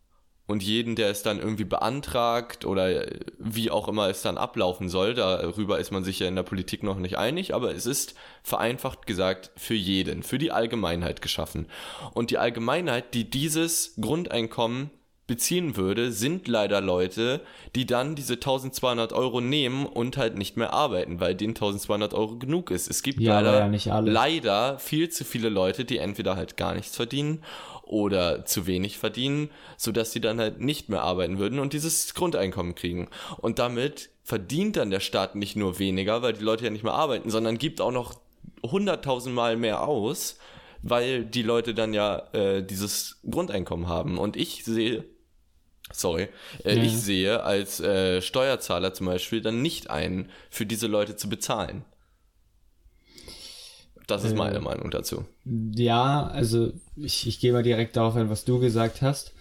und jeden, der es dann irgendwie beantragt oder wie auch immer es dann ablaufen soll. Darüber ist man sich ja in der Politik noch nicht einig, aber es ist vereinfacht gesagt für jeden, für die Allgemeinheit geschaffen. Und die Allgemeinheit, die dieses Grundeinkommen beziehen würde, sind leider Leute, die dann diese 1200 Euro nehmen und halt nicht mehr arbeiten, weil denen 1200 Euro genug ist. Es gibt Ja, leider, ja leider viel zu viele Leute, die entweder halt gar nichts verdienen oder zu wenig verdienen, sodass sie dann halt nicht mehr arbeiten würden und dieses Grundeinkommen kriegen. Und damit verdient dann der Staat nicht nur weniger, weil die Leute ja nicht mehr arbeiten, sondern gibt auch noch hunderttausendmal mehr aus, weil die Leute dann ja äh, dieses Grundeinkommen haben. Und ich sehe, sorry, äh, Ja. ich sehe als äh, Steuerzahler zum Beispiel dann nicht ein, für diese Leute zu bezahlen. Das ist Äh, meine Meinung dazu. Ja, also ich, ich gehe mal direkt darauf ein, was du gesagt hast.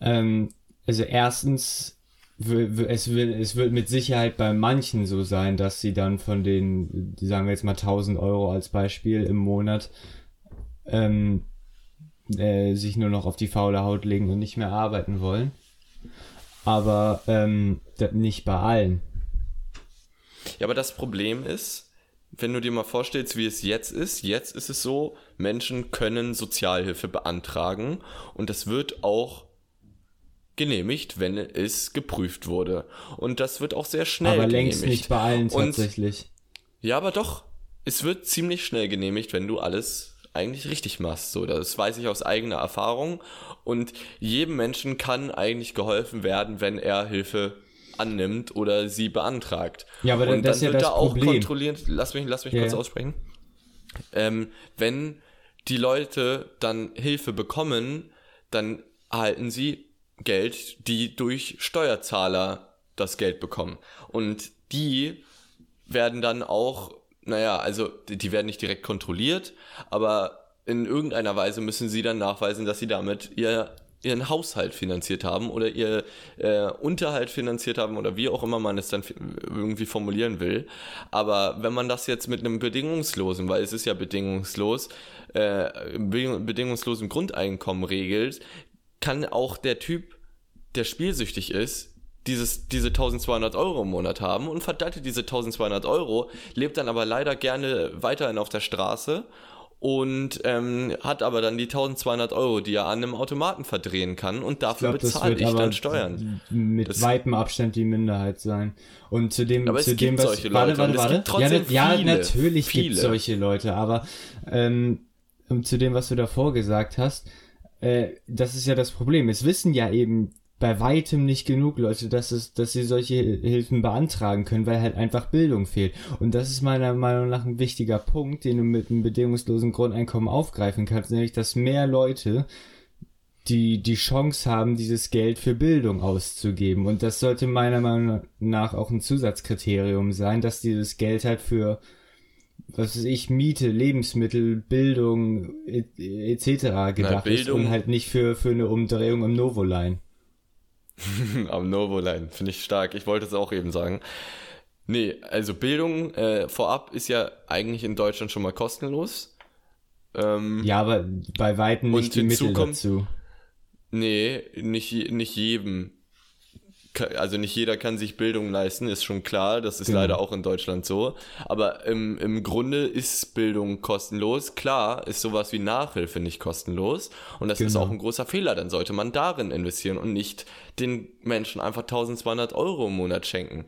Ähm, also erstens, es wird, es wird mit Sicherheit bei manchen so sein, dass sie dann von den, sagen wir jetzt mal 1000 Euro als Beispiel im Monat, ähm, äh, sich nur noch auf die faule Haut legen und nicht mehr arbeiten wollen. Aber ähm, nicht bei allen. Ja, aber das Problem ist, wenn du dir mal vorstellst, wie es jetzt ist, jetzt ist es so, Menschen können Sozialhilfe beantragen und das wird auch genehmigt, wenn es geprüft wurde. Und das wird auch sehr schnell Aber genehmigt. längst nicht bei allen Und- tatsächlich. Ja, aber doch. Es wird ziemlich schnell genehmigt, wenn du alles eigentlich richtig machst. So, das weiß ich aus eigener Erfahrung. Und jedem Menschen kann eigentlich geholfen werden, wenn er Hilfe annimmt oder sie beantragt. Ja, aber und das ja wird das da auch Problem. kontrolliert. Lass mich, lass mich Ja, kurz ja. aussprechen. Ähm, wenn die Leute dann Hilfe bekommen, dann erhalten sie Geld, die durch Steuerzahler das Geld bekommen. Und die werden dann auch, naja, also die werden nicht direkt kontrolliert, aber in irgendeiner Weise müssen sie dann nachweisen, dass sie damit ihr, ihren Haushalt finanziert haben oder ihr äh, Unterhalt finanziert haben oder wie auch immer man es dann irgendwie formulieren will. Aber wenn man das jetzt mit einem bedingungslosen, weil es ist ja bedingungslos, äh, be- bedingungslosen Grundeinkommen regelt, kann auch der Typ, der spielsüchtig ist, dieses, diese 1200 Euro im Monat haben und verdattelt diese 1200 Euro, lebt dann aber leider gerne weiterhin auf der Straße und ähm, hat aber dann die 1200 Euro, die er an einem Automaten verdrehen kann und dafür bezahle ich dann Steuern. Mit Das- weitem Abstand die Minderheit sein. Und zu dem, Aber es zu dem gibt was. solche warte, Leute warte, es warte. trotzdem ja, ja, natürlich gibt viele. es solche Leute, aber ähm, zu dem, was du davor gesagt hast, äh, das ist ja das Problem. Es wissen ja eben bei weitem nicht genug Leute, dass es, dass sie solche Hilfen beantragen können, weil halt einfach Bildung fehlt. Und das ist meiner Meinung nach ein wichtiger Punkt, den du mit einem bedingungslosen Grundeinkommen aufgreifen kannst, nämlich dass mehr Leute die die Chance haben, dieses Geld für Bildung auszugeben. Und das sollte meiner Meinung nach auch ein Zusatzkriterium sein, dass dieses Geld halt für, was weiß ich, Miete, Lebensmittel, Bildung et- etc. gedacht ist Bildung- und halt nicht für, für eine Umdrehung im Novoline. Am Novoline, finde ich stark. Ich wollte es auch eben sagen. Nee, also Bildung äh, vorab ist ja eigentlich in Deutschland schon mal kostenlos. Ähm, Ja, aber bei Weitem nicht die Mittel kommt- dazu. Nee, nicht, nicht jedem. Also nicht jeder kann sich Bildung leisten, ist schon klar, das ist genau. leider auch in Deutschland so. Aber im, im Grunde ist Bildung kostenlos. Klar ist sowas wie Nachhilfe nicht kostenlos. Und das genau. ist auch ein großer Fehler. Dann sollte man darin investieren und nicht den Menschen einfach 1200 Euro im Monat schenken.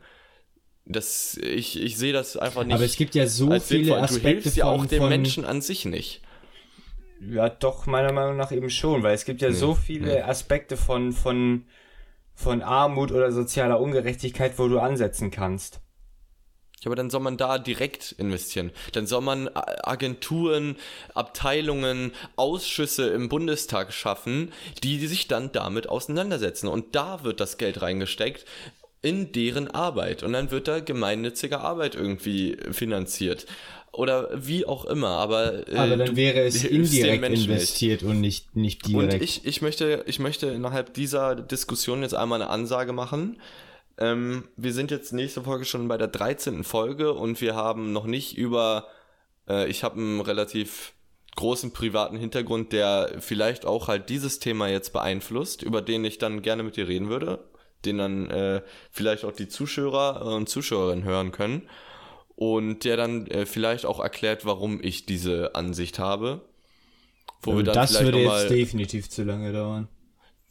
Das, ich, ich sehe das einfach nicht. Aber es gibt ja so viele sinnvoll. Aspekte. Du hilfst ja auch den Menschen an sich nicht. Ja, doch, meiner Meinung nach eben schon, weil es gibt ja nee, so viele nee. Aspekte von, von, von Armut oder sozialer Ungerechtigkeit, wo du ansetzen kannst. Ja, aber dann soll man da direkt investieren. Dann soll man Agenturen, Abteilungen, Ausschüsse im Bundestag schaffen, die sich dann damit auseinandersetzen. Und da wird das Geld reingesteckt in deren Arbeit. Und dann wird da gemeinnützige Arbeit irgendwie finanziert oder wie auch immer, aber. Äh, aber dann wäre es indirekt investiert nicht. und nicht, nicht direkt. Und ich, ich, möchte, ich möchte innerhalb dieser Diskussion jetzt einmal eine Ansage machen. Ähm, wir sind jetzt nächste Folge schon bei der 13. Folge und wir haben noch nicht über. Äh, ich habe einen relativ großen privaten Hintergrund, der vielleicht auch halt dieses Thema jetzt beeinflusst, über den ich dann gerne mit dir reden würde, den dann äh, vielleicht auch die Zuschauer und Zuschauerinnen hören können und der dann äh, vielleicht auch erklärt, warum ich diese Ansicht habe. Wo wir dann das würde jetzt definitiv zu lange dauern.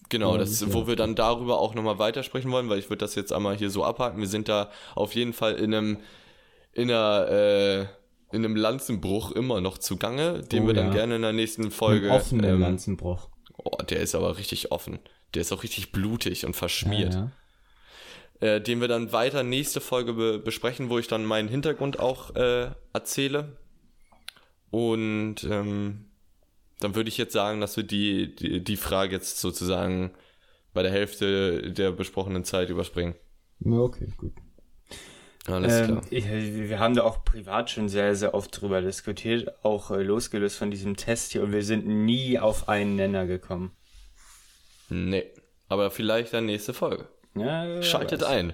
Genau, das, ja. wo wir dann darüber auch nochmal weitersprechen wollen, weil ich würde das jetzt einmal hier so abhaken. Wir sind da auf jeden Fall in einem, in einer, äh, in einem Lanzenbruch immer noch zugange, den oh, wir dann ja. gerne in der nächsten Folge. Ein offener ähm, Lanzenbruch. Oh, der ist aber richtig offen. Der ist auch richtig blutig und verschmiert. Ja, äh, den wir dann weiter nächste Folge be besprechen, wo ich dann meinen Hintergrund auch äh, erzähle. Und ähm, dann würde ich jetzt sagen, dass wir die, die, die Frage jetzt sozusagen bei der Hälfte der besprochenen Zeit überspringen. Ja, okay, gut. Alles ähm, klar. Ich, wir haben da auch privat schon sehr, sehr oft drüber diskutiert, auch äh, losgelöst von diesem Test hier, und wir sind nie auf einen Nenner gekommen. Nee, aber vielleicht dann nächste Folge. Ja, Schaltet weiß. ein.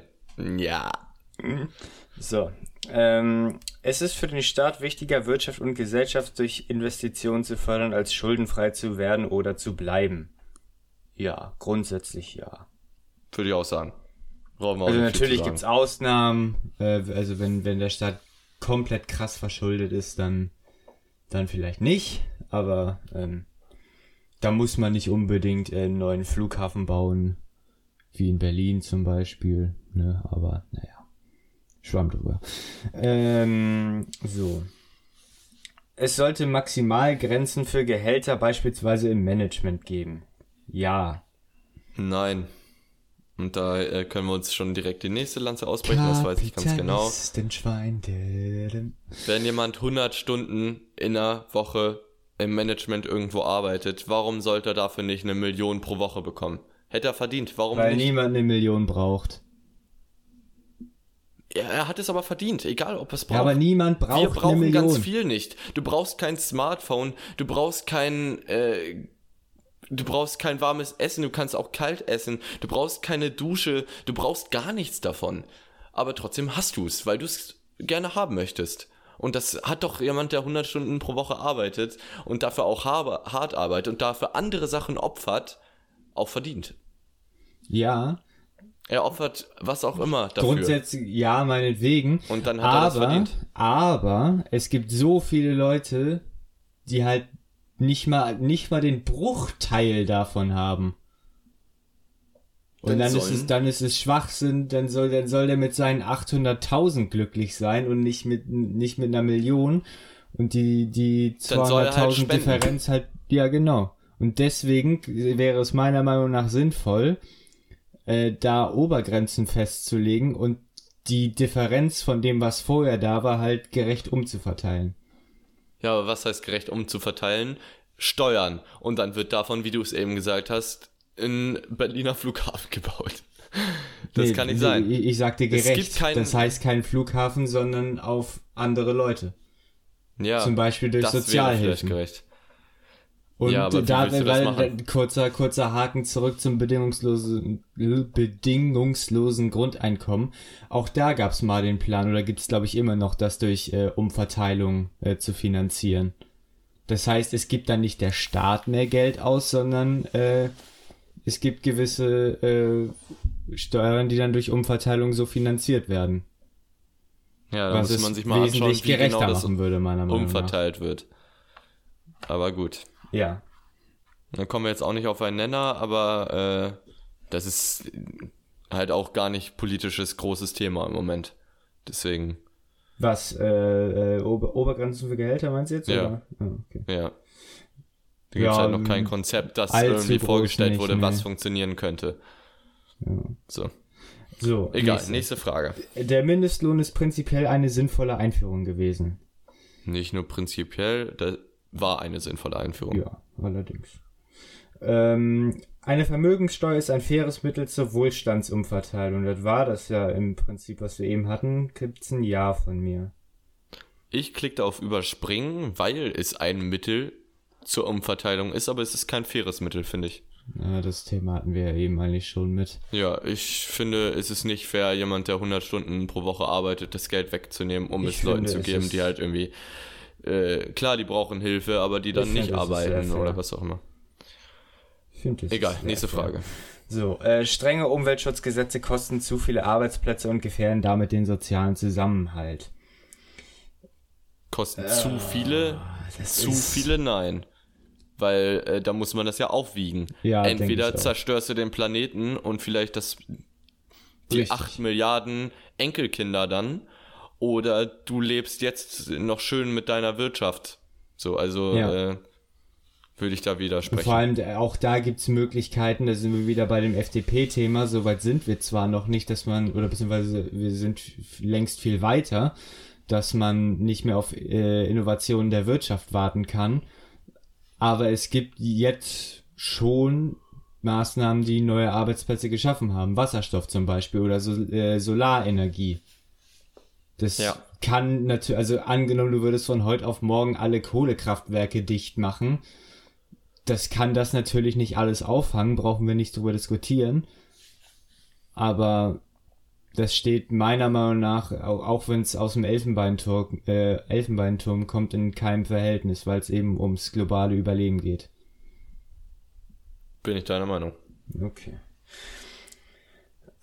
Ja. So. Ähm, es ist für den Staat wichtiger, Wirtschaft und Gesellschaft durch Investitionen zu fördern, als schuldenfrei zu werden oder zu bleiben. Ja, grundsätzlich ja. Würde ich auch sagen. Brauchen wir also natürlich gibt es Ausnahmen. Äh, also wenn, wenn der Staat komplett krass verschuldet ist, dann, dann vielleicht nicht. Aber ähm, da muss man nicht unbedingt einen neuen Flughafen bauen wie in Berlin zum Beispiel, ne, aber naja, schwamm drüber. Ähm, so. Es sollte maximal Grenzen für Gehälter beispielsweise im Management geben. Ja. Nein. Und da äh, können wir uns schon direkt die nächste Lanze ausbrechen, das weiß ich ganz genau. Wenn jemand 100 Stunden in einer Woche im Management irgendwo arbeitet, warum sollte er dafür nicht eine Million pro Woche bekommen? Hätte er verdient. Warum Weil nicht? niemand eine Million braucht. Ja, er hat es aber verdient, egal ob es braucht. Ja, aber niemand braucht Wir brauchen eine Million. ganz viel nicht. Du brauchst kein Smartphone, du brauchst kein, äh, du brauchst kein warmes Essen, du kannst auch kalt essen, du brauchst keine Dusche, du brauchst gar nichts davon. Aber trotzdem hast du es, weil du es gerne haben möchtest. Und das hat doch jemand, der 100 Stunden pro Woche arbeitet und dafür auch hart arbeitet und dafür andere Sachen opfert, auch verdient. Ja. Er opfert was auch immer dafür. Grundsätzlich, ja, meinetwegen. Und dann hat aber, er das verdient. Aber es gibt so viele Leute, die halt nicht mal, nicht mal den Bruchteil davon haben. Und dann, dann ist es, dann ist es Schwachsinn, dann soll, dann soll der mit seinen 800.000 glücklich sein und nicht mit, nicht mit einer Million. Und die, die 200.000 halt Differenz halt, ja, genau. Und deswegen wäre es meiner Meinung nach sinnvoll, äh, da Obergrenzen festzulegen und die Differenz von dem, was vorher da war, halt gerecht umzuverteilen. Ja, aber was heißt gerecht umzuverteilen? Steuern. Und dann wird davon, wie du es eben gesagt hast, in Berliner Flughafen gebaut. Das nee, kann nicht sein. Ich, ich sagte gerecht. Kein, das heißt kein Flughafen, sondern auf andere Leute. Ja. Zum Beispiel durch das Sozialhilfen. Wäre vielleicht gerecht. Und ja, da, weil, kurzer, kurzer Haken zurück zum bedingungslosen, bedingungslosen Grundeinkommen. Auch da gab's mal den Plan, oder gibt's glaube ich immer noch, das durch äh, Umverteilung äh, zu finanzieren. Das heißt, es gibt dann nicht der Staat mehr Geld aus, sondern äh, es gibt gewisse äh, Steuern, die dann durch Umverteilung so finanziert werden. Ja, da muss es man sich mal anschauen, wie genau das machen würde, meiner Meinung umverteilt wird. Aber gut. Ja. Dann kommen wir jetzt auch nicht auf einen Nenner, aber äh, das ist halt auch gar nicht politisches großes Thema im Moment. Deswegen, Was, äh, äh, Ober Obergrenzen für Gehälter meinst du jetzt? Ja. Ah, okay. ja. Da gibt Ja, es halt noch kein ähm, Konzept, das irgendwie vorgestellt nicht, wurde, was nee. funktionieren könnte. Ja. So, So, egal, nächste. nächste Frage. Der Mindestlohn ist prinzipiell eine sinnvolle Einführung gewesen. Nicht nur prinzipiell, das war eine sinnvolle Einführung. Ja, allerdings. Ähm, eine Vermögenssteuer ist ein faires Mittel zur Wohlstandsumverteilung. Das war das ja im Prinzip, was wir eben hatten. Gibt's ein Ja von mir. Ich klickte auf Überspringen, weil es ein Mittel zur Umverteilung ist, aber es ist kein faires Mittel, finde ich. Ja, das Thema hatten wir ja eben eigentlich schon mit. Ja, ich finde, es ist nicht fair, jemand, der 100 Stunden pro Woche arbeitet, das Geld wegzunehmen, um Ich es Leuten finde, zu es geben, die halt irgendwie, äh, klar, die brauchen Hilfe, aber die dann Ich nicht finde, arbeiten oder was auch immer. Ich finde das Egal, nächste fair. Frage. So, äh, strenge Umweltschutzgesetze kosten zu viele Arbeitsplätze und gefährden damit den sozialen Zusammenhalt. Kosten zu viele? Zu viele? Nein. Weil äh, da muss man das ja aufwiegen. Ja, Entweder zerstörst du den Planeten und vielleicht das die Richtig. 8 Milliarden Enkelkinder dann, oder du lebst jetzt noch schön mit deiner Wirtschaft. So, also Ja. äh, würde ich da widersprechen. Vor allem äh, auch da gibt's Möglichkeiten, da sind wir wieder bei dem FDP-Thema, soweit sind wir zwar noch nicht, dass man, oder beziehungsweise wir sind längst viel weiter, dass man nicht mehr auf äh, Innovationen der Wirtschaft warten kann, aber es gibt jetzt schon Maßnahmen, die neue Arbeitsplätze geschaffen haben, Wasserstoff zum Beispiel oder so, äh, Solarenergie. Das Ja. kann natürlich, also angenommen, du würdest von heute auf morgen alle Kohlekraftwerke dicht machen, das kann das natürlich nicht alles auffangen, brauchen wir nicht drüber diskutieren. Aber das steht meiner Meinung nach, auch, wenn es aus dem Elfenbeinturm, äh, Elfenbeinturm kommt, in keinem Verhältnis, weil es eben ums globale Überleben geht. Bin ich deiner Meinung. Okay.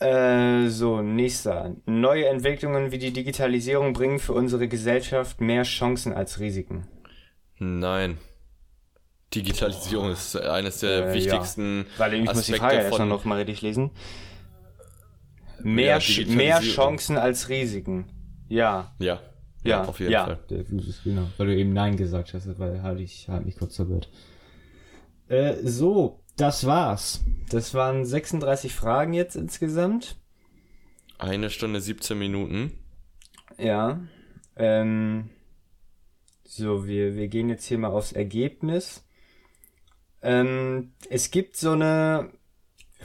Äh, so, nächster. Neue Entwicklungen wie die Digitalisierung bringen für unsere Gesellschaft mehr Chancen als Risiken. Nein. Digitalisierung ist eines der Äh, wichtigsten Weil ich muss die Aspekte Frage erstmal noch mal richtig lesen. Mehr, Ja, mehr Chancen als Risiken. Ja. Ja, Ja, auf jeden ja. Fall. Genau, weil du eben Nein gesagt hast, weil halt ich halt mich kurz verwirrt. Äh, so, das war's. Das waren 36 Fragen jetzt insgesamt. Eine Stunde 17 Minuten. Ja. Ähm, so, wir, wir gehen jetzt hier mal aufs Ergebnis. Ähm, es gibt so eine,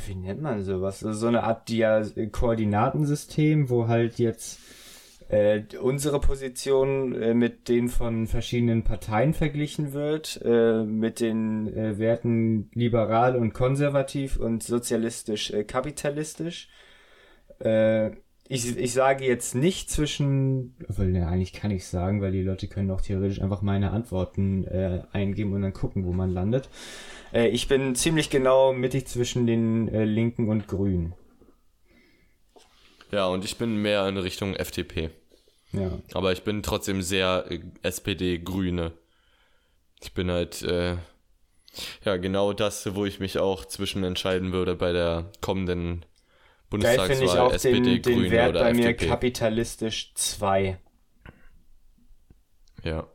wie nennt man sowas? So eine Art Dia Koordinatensystem, wo halt jetzt äh, unsere Position äh, mit den von verschiedenen Parteien verglichen wird, äh, mit den äh, Werten liberal und konservativ und sozialistisch äh. Äh, ich, ich sage jetzt nicht zwischen, obwohl, ne, eigentlich kann ich sagen, weil die Leute können auch theoretisch einfach meine Antworten eingeben und dann gucken, wo man landet. Ich bin ziemlich genau mittig zwischen den Linken und Grünen. Ja, und ich bin mehr in Richtung FDP. Ja. Aber ich bin trotzdem sehr äh, SPD-Grüne. Ich bin halt, äh, ja, genau das, wo ich mich auch zwischen entscheiden würde bei der kommenden Geil finde ich Bundestagswahl, auch SPD, den, den Grüne Wert oder bei mir FDP. kapitalistisch 2. Ja.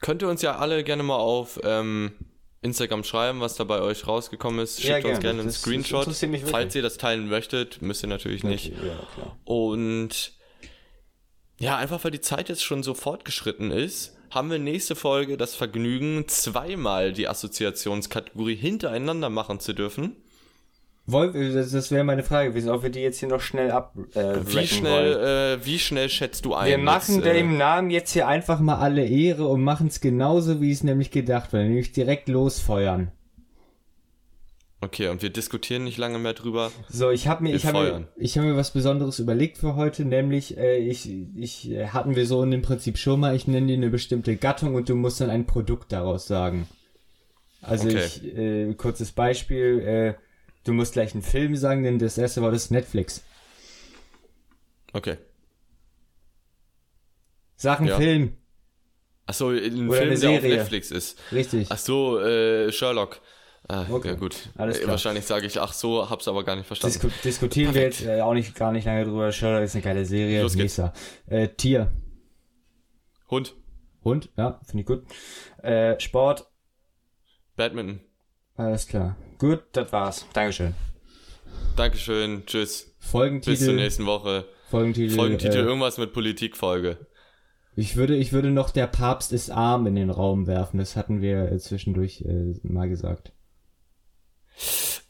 Könnt ihr uns ja alle gerne mal auf ähm, Instagram schreiben, was da bei euch rausgekommen ist. Schickt Ja, uns gerne. gerne einen Das- das Screenshot. wirklich. Falls ihr das teilen möchtet, müsst ihr natürlich nicht. Okay, ja. Und ja, einfach weil die Zeit jetzt schon so fortgeschritten ist, haben wir nächste Folge das Vergnügen, zweimal die Assoziationskategorie hintereinander machen zu dürfen. Wollen das, wäre meine Frage gewesen, ob wir die jetzt hier noch schnell ab äh, Wie schnell, äh, wie schnell schätzt du ein? Wir machen jetzt, äh, dem Namen jetzt hier einfach mal alle Ehre und machen es genauso, wie es nämlich gedacht war, nämlich direkt losfeuern. Okay, und wir diskutieren nicht lange mehr drüber. So, ich habe mir, ich habe mir, ich habe mir was Besonderes überlegt für heute, nämlich äh, ich, ich äh, hatten wir so in dem Prinzip schon mal. Ich nenne dir eine bestimmte Gattung und du musst dann ein Produkt daraus sagen. Also Okay. ich, äh, kurzes Beispiel: äh, Du musst gleich einen Film sagen, denn das erste Wort ist Netflix. Okay. Sag einen Ja. Film. Achso, ein Oder Film, der auf. Netflix ist. Richtig. Ach so, äh, Sherlock. Ah, Okay, ja gut. alles Äh, klar. Wahrscheinlich sage ich, ach so, hab's aber gar nicht verstanden. Disku diskutieren wir Perfekt. jetzt äh, auch nicht gar nicht lange drüber. Sherlock ist eine geile Serie. Los geht's. Nächster. Äh, Tier. Hund, Hund, ja, finde ich gut. Äh, Sport, Badminton. alles klar. Gut, das war's. Dankeschön. Dankeschön, tschüss. Folgentitel. Bis zur nächsten Woche. Folgentitel. Folgentitel, äh, irgendwas mit Politikfolge. ich würde, ich würde noch der Papst ist arm in den Raum werfen. Das hatten wir äh, zwischendurch äh, mal gesagt.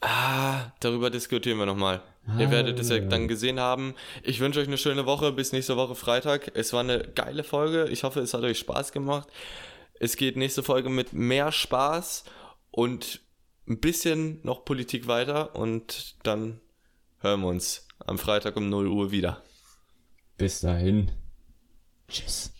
Ah, darüber diskutieren wir nochmal. Ihr Ah, werdet es ja. dann gesehen haben. Ich wünsche euch eine schöne Woche. Bis nächste Woche Freitag. Es war eine geile Folge. Ich hoffe, es hat euch Spaß gemacht. Es geht nächste Folge mit mehr Spaß und ein bisschen noch Politik weiter. Und dann hören wir uns am Freitag um 0 Uhr wieder. Bis dahin. Tschüss.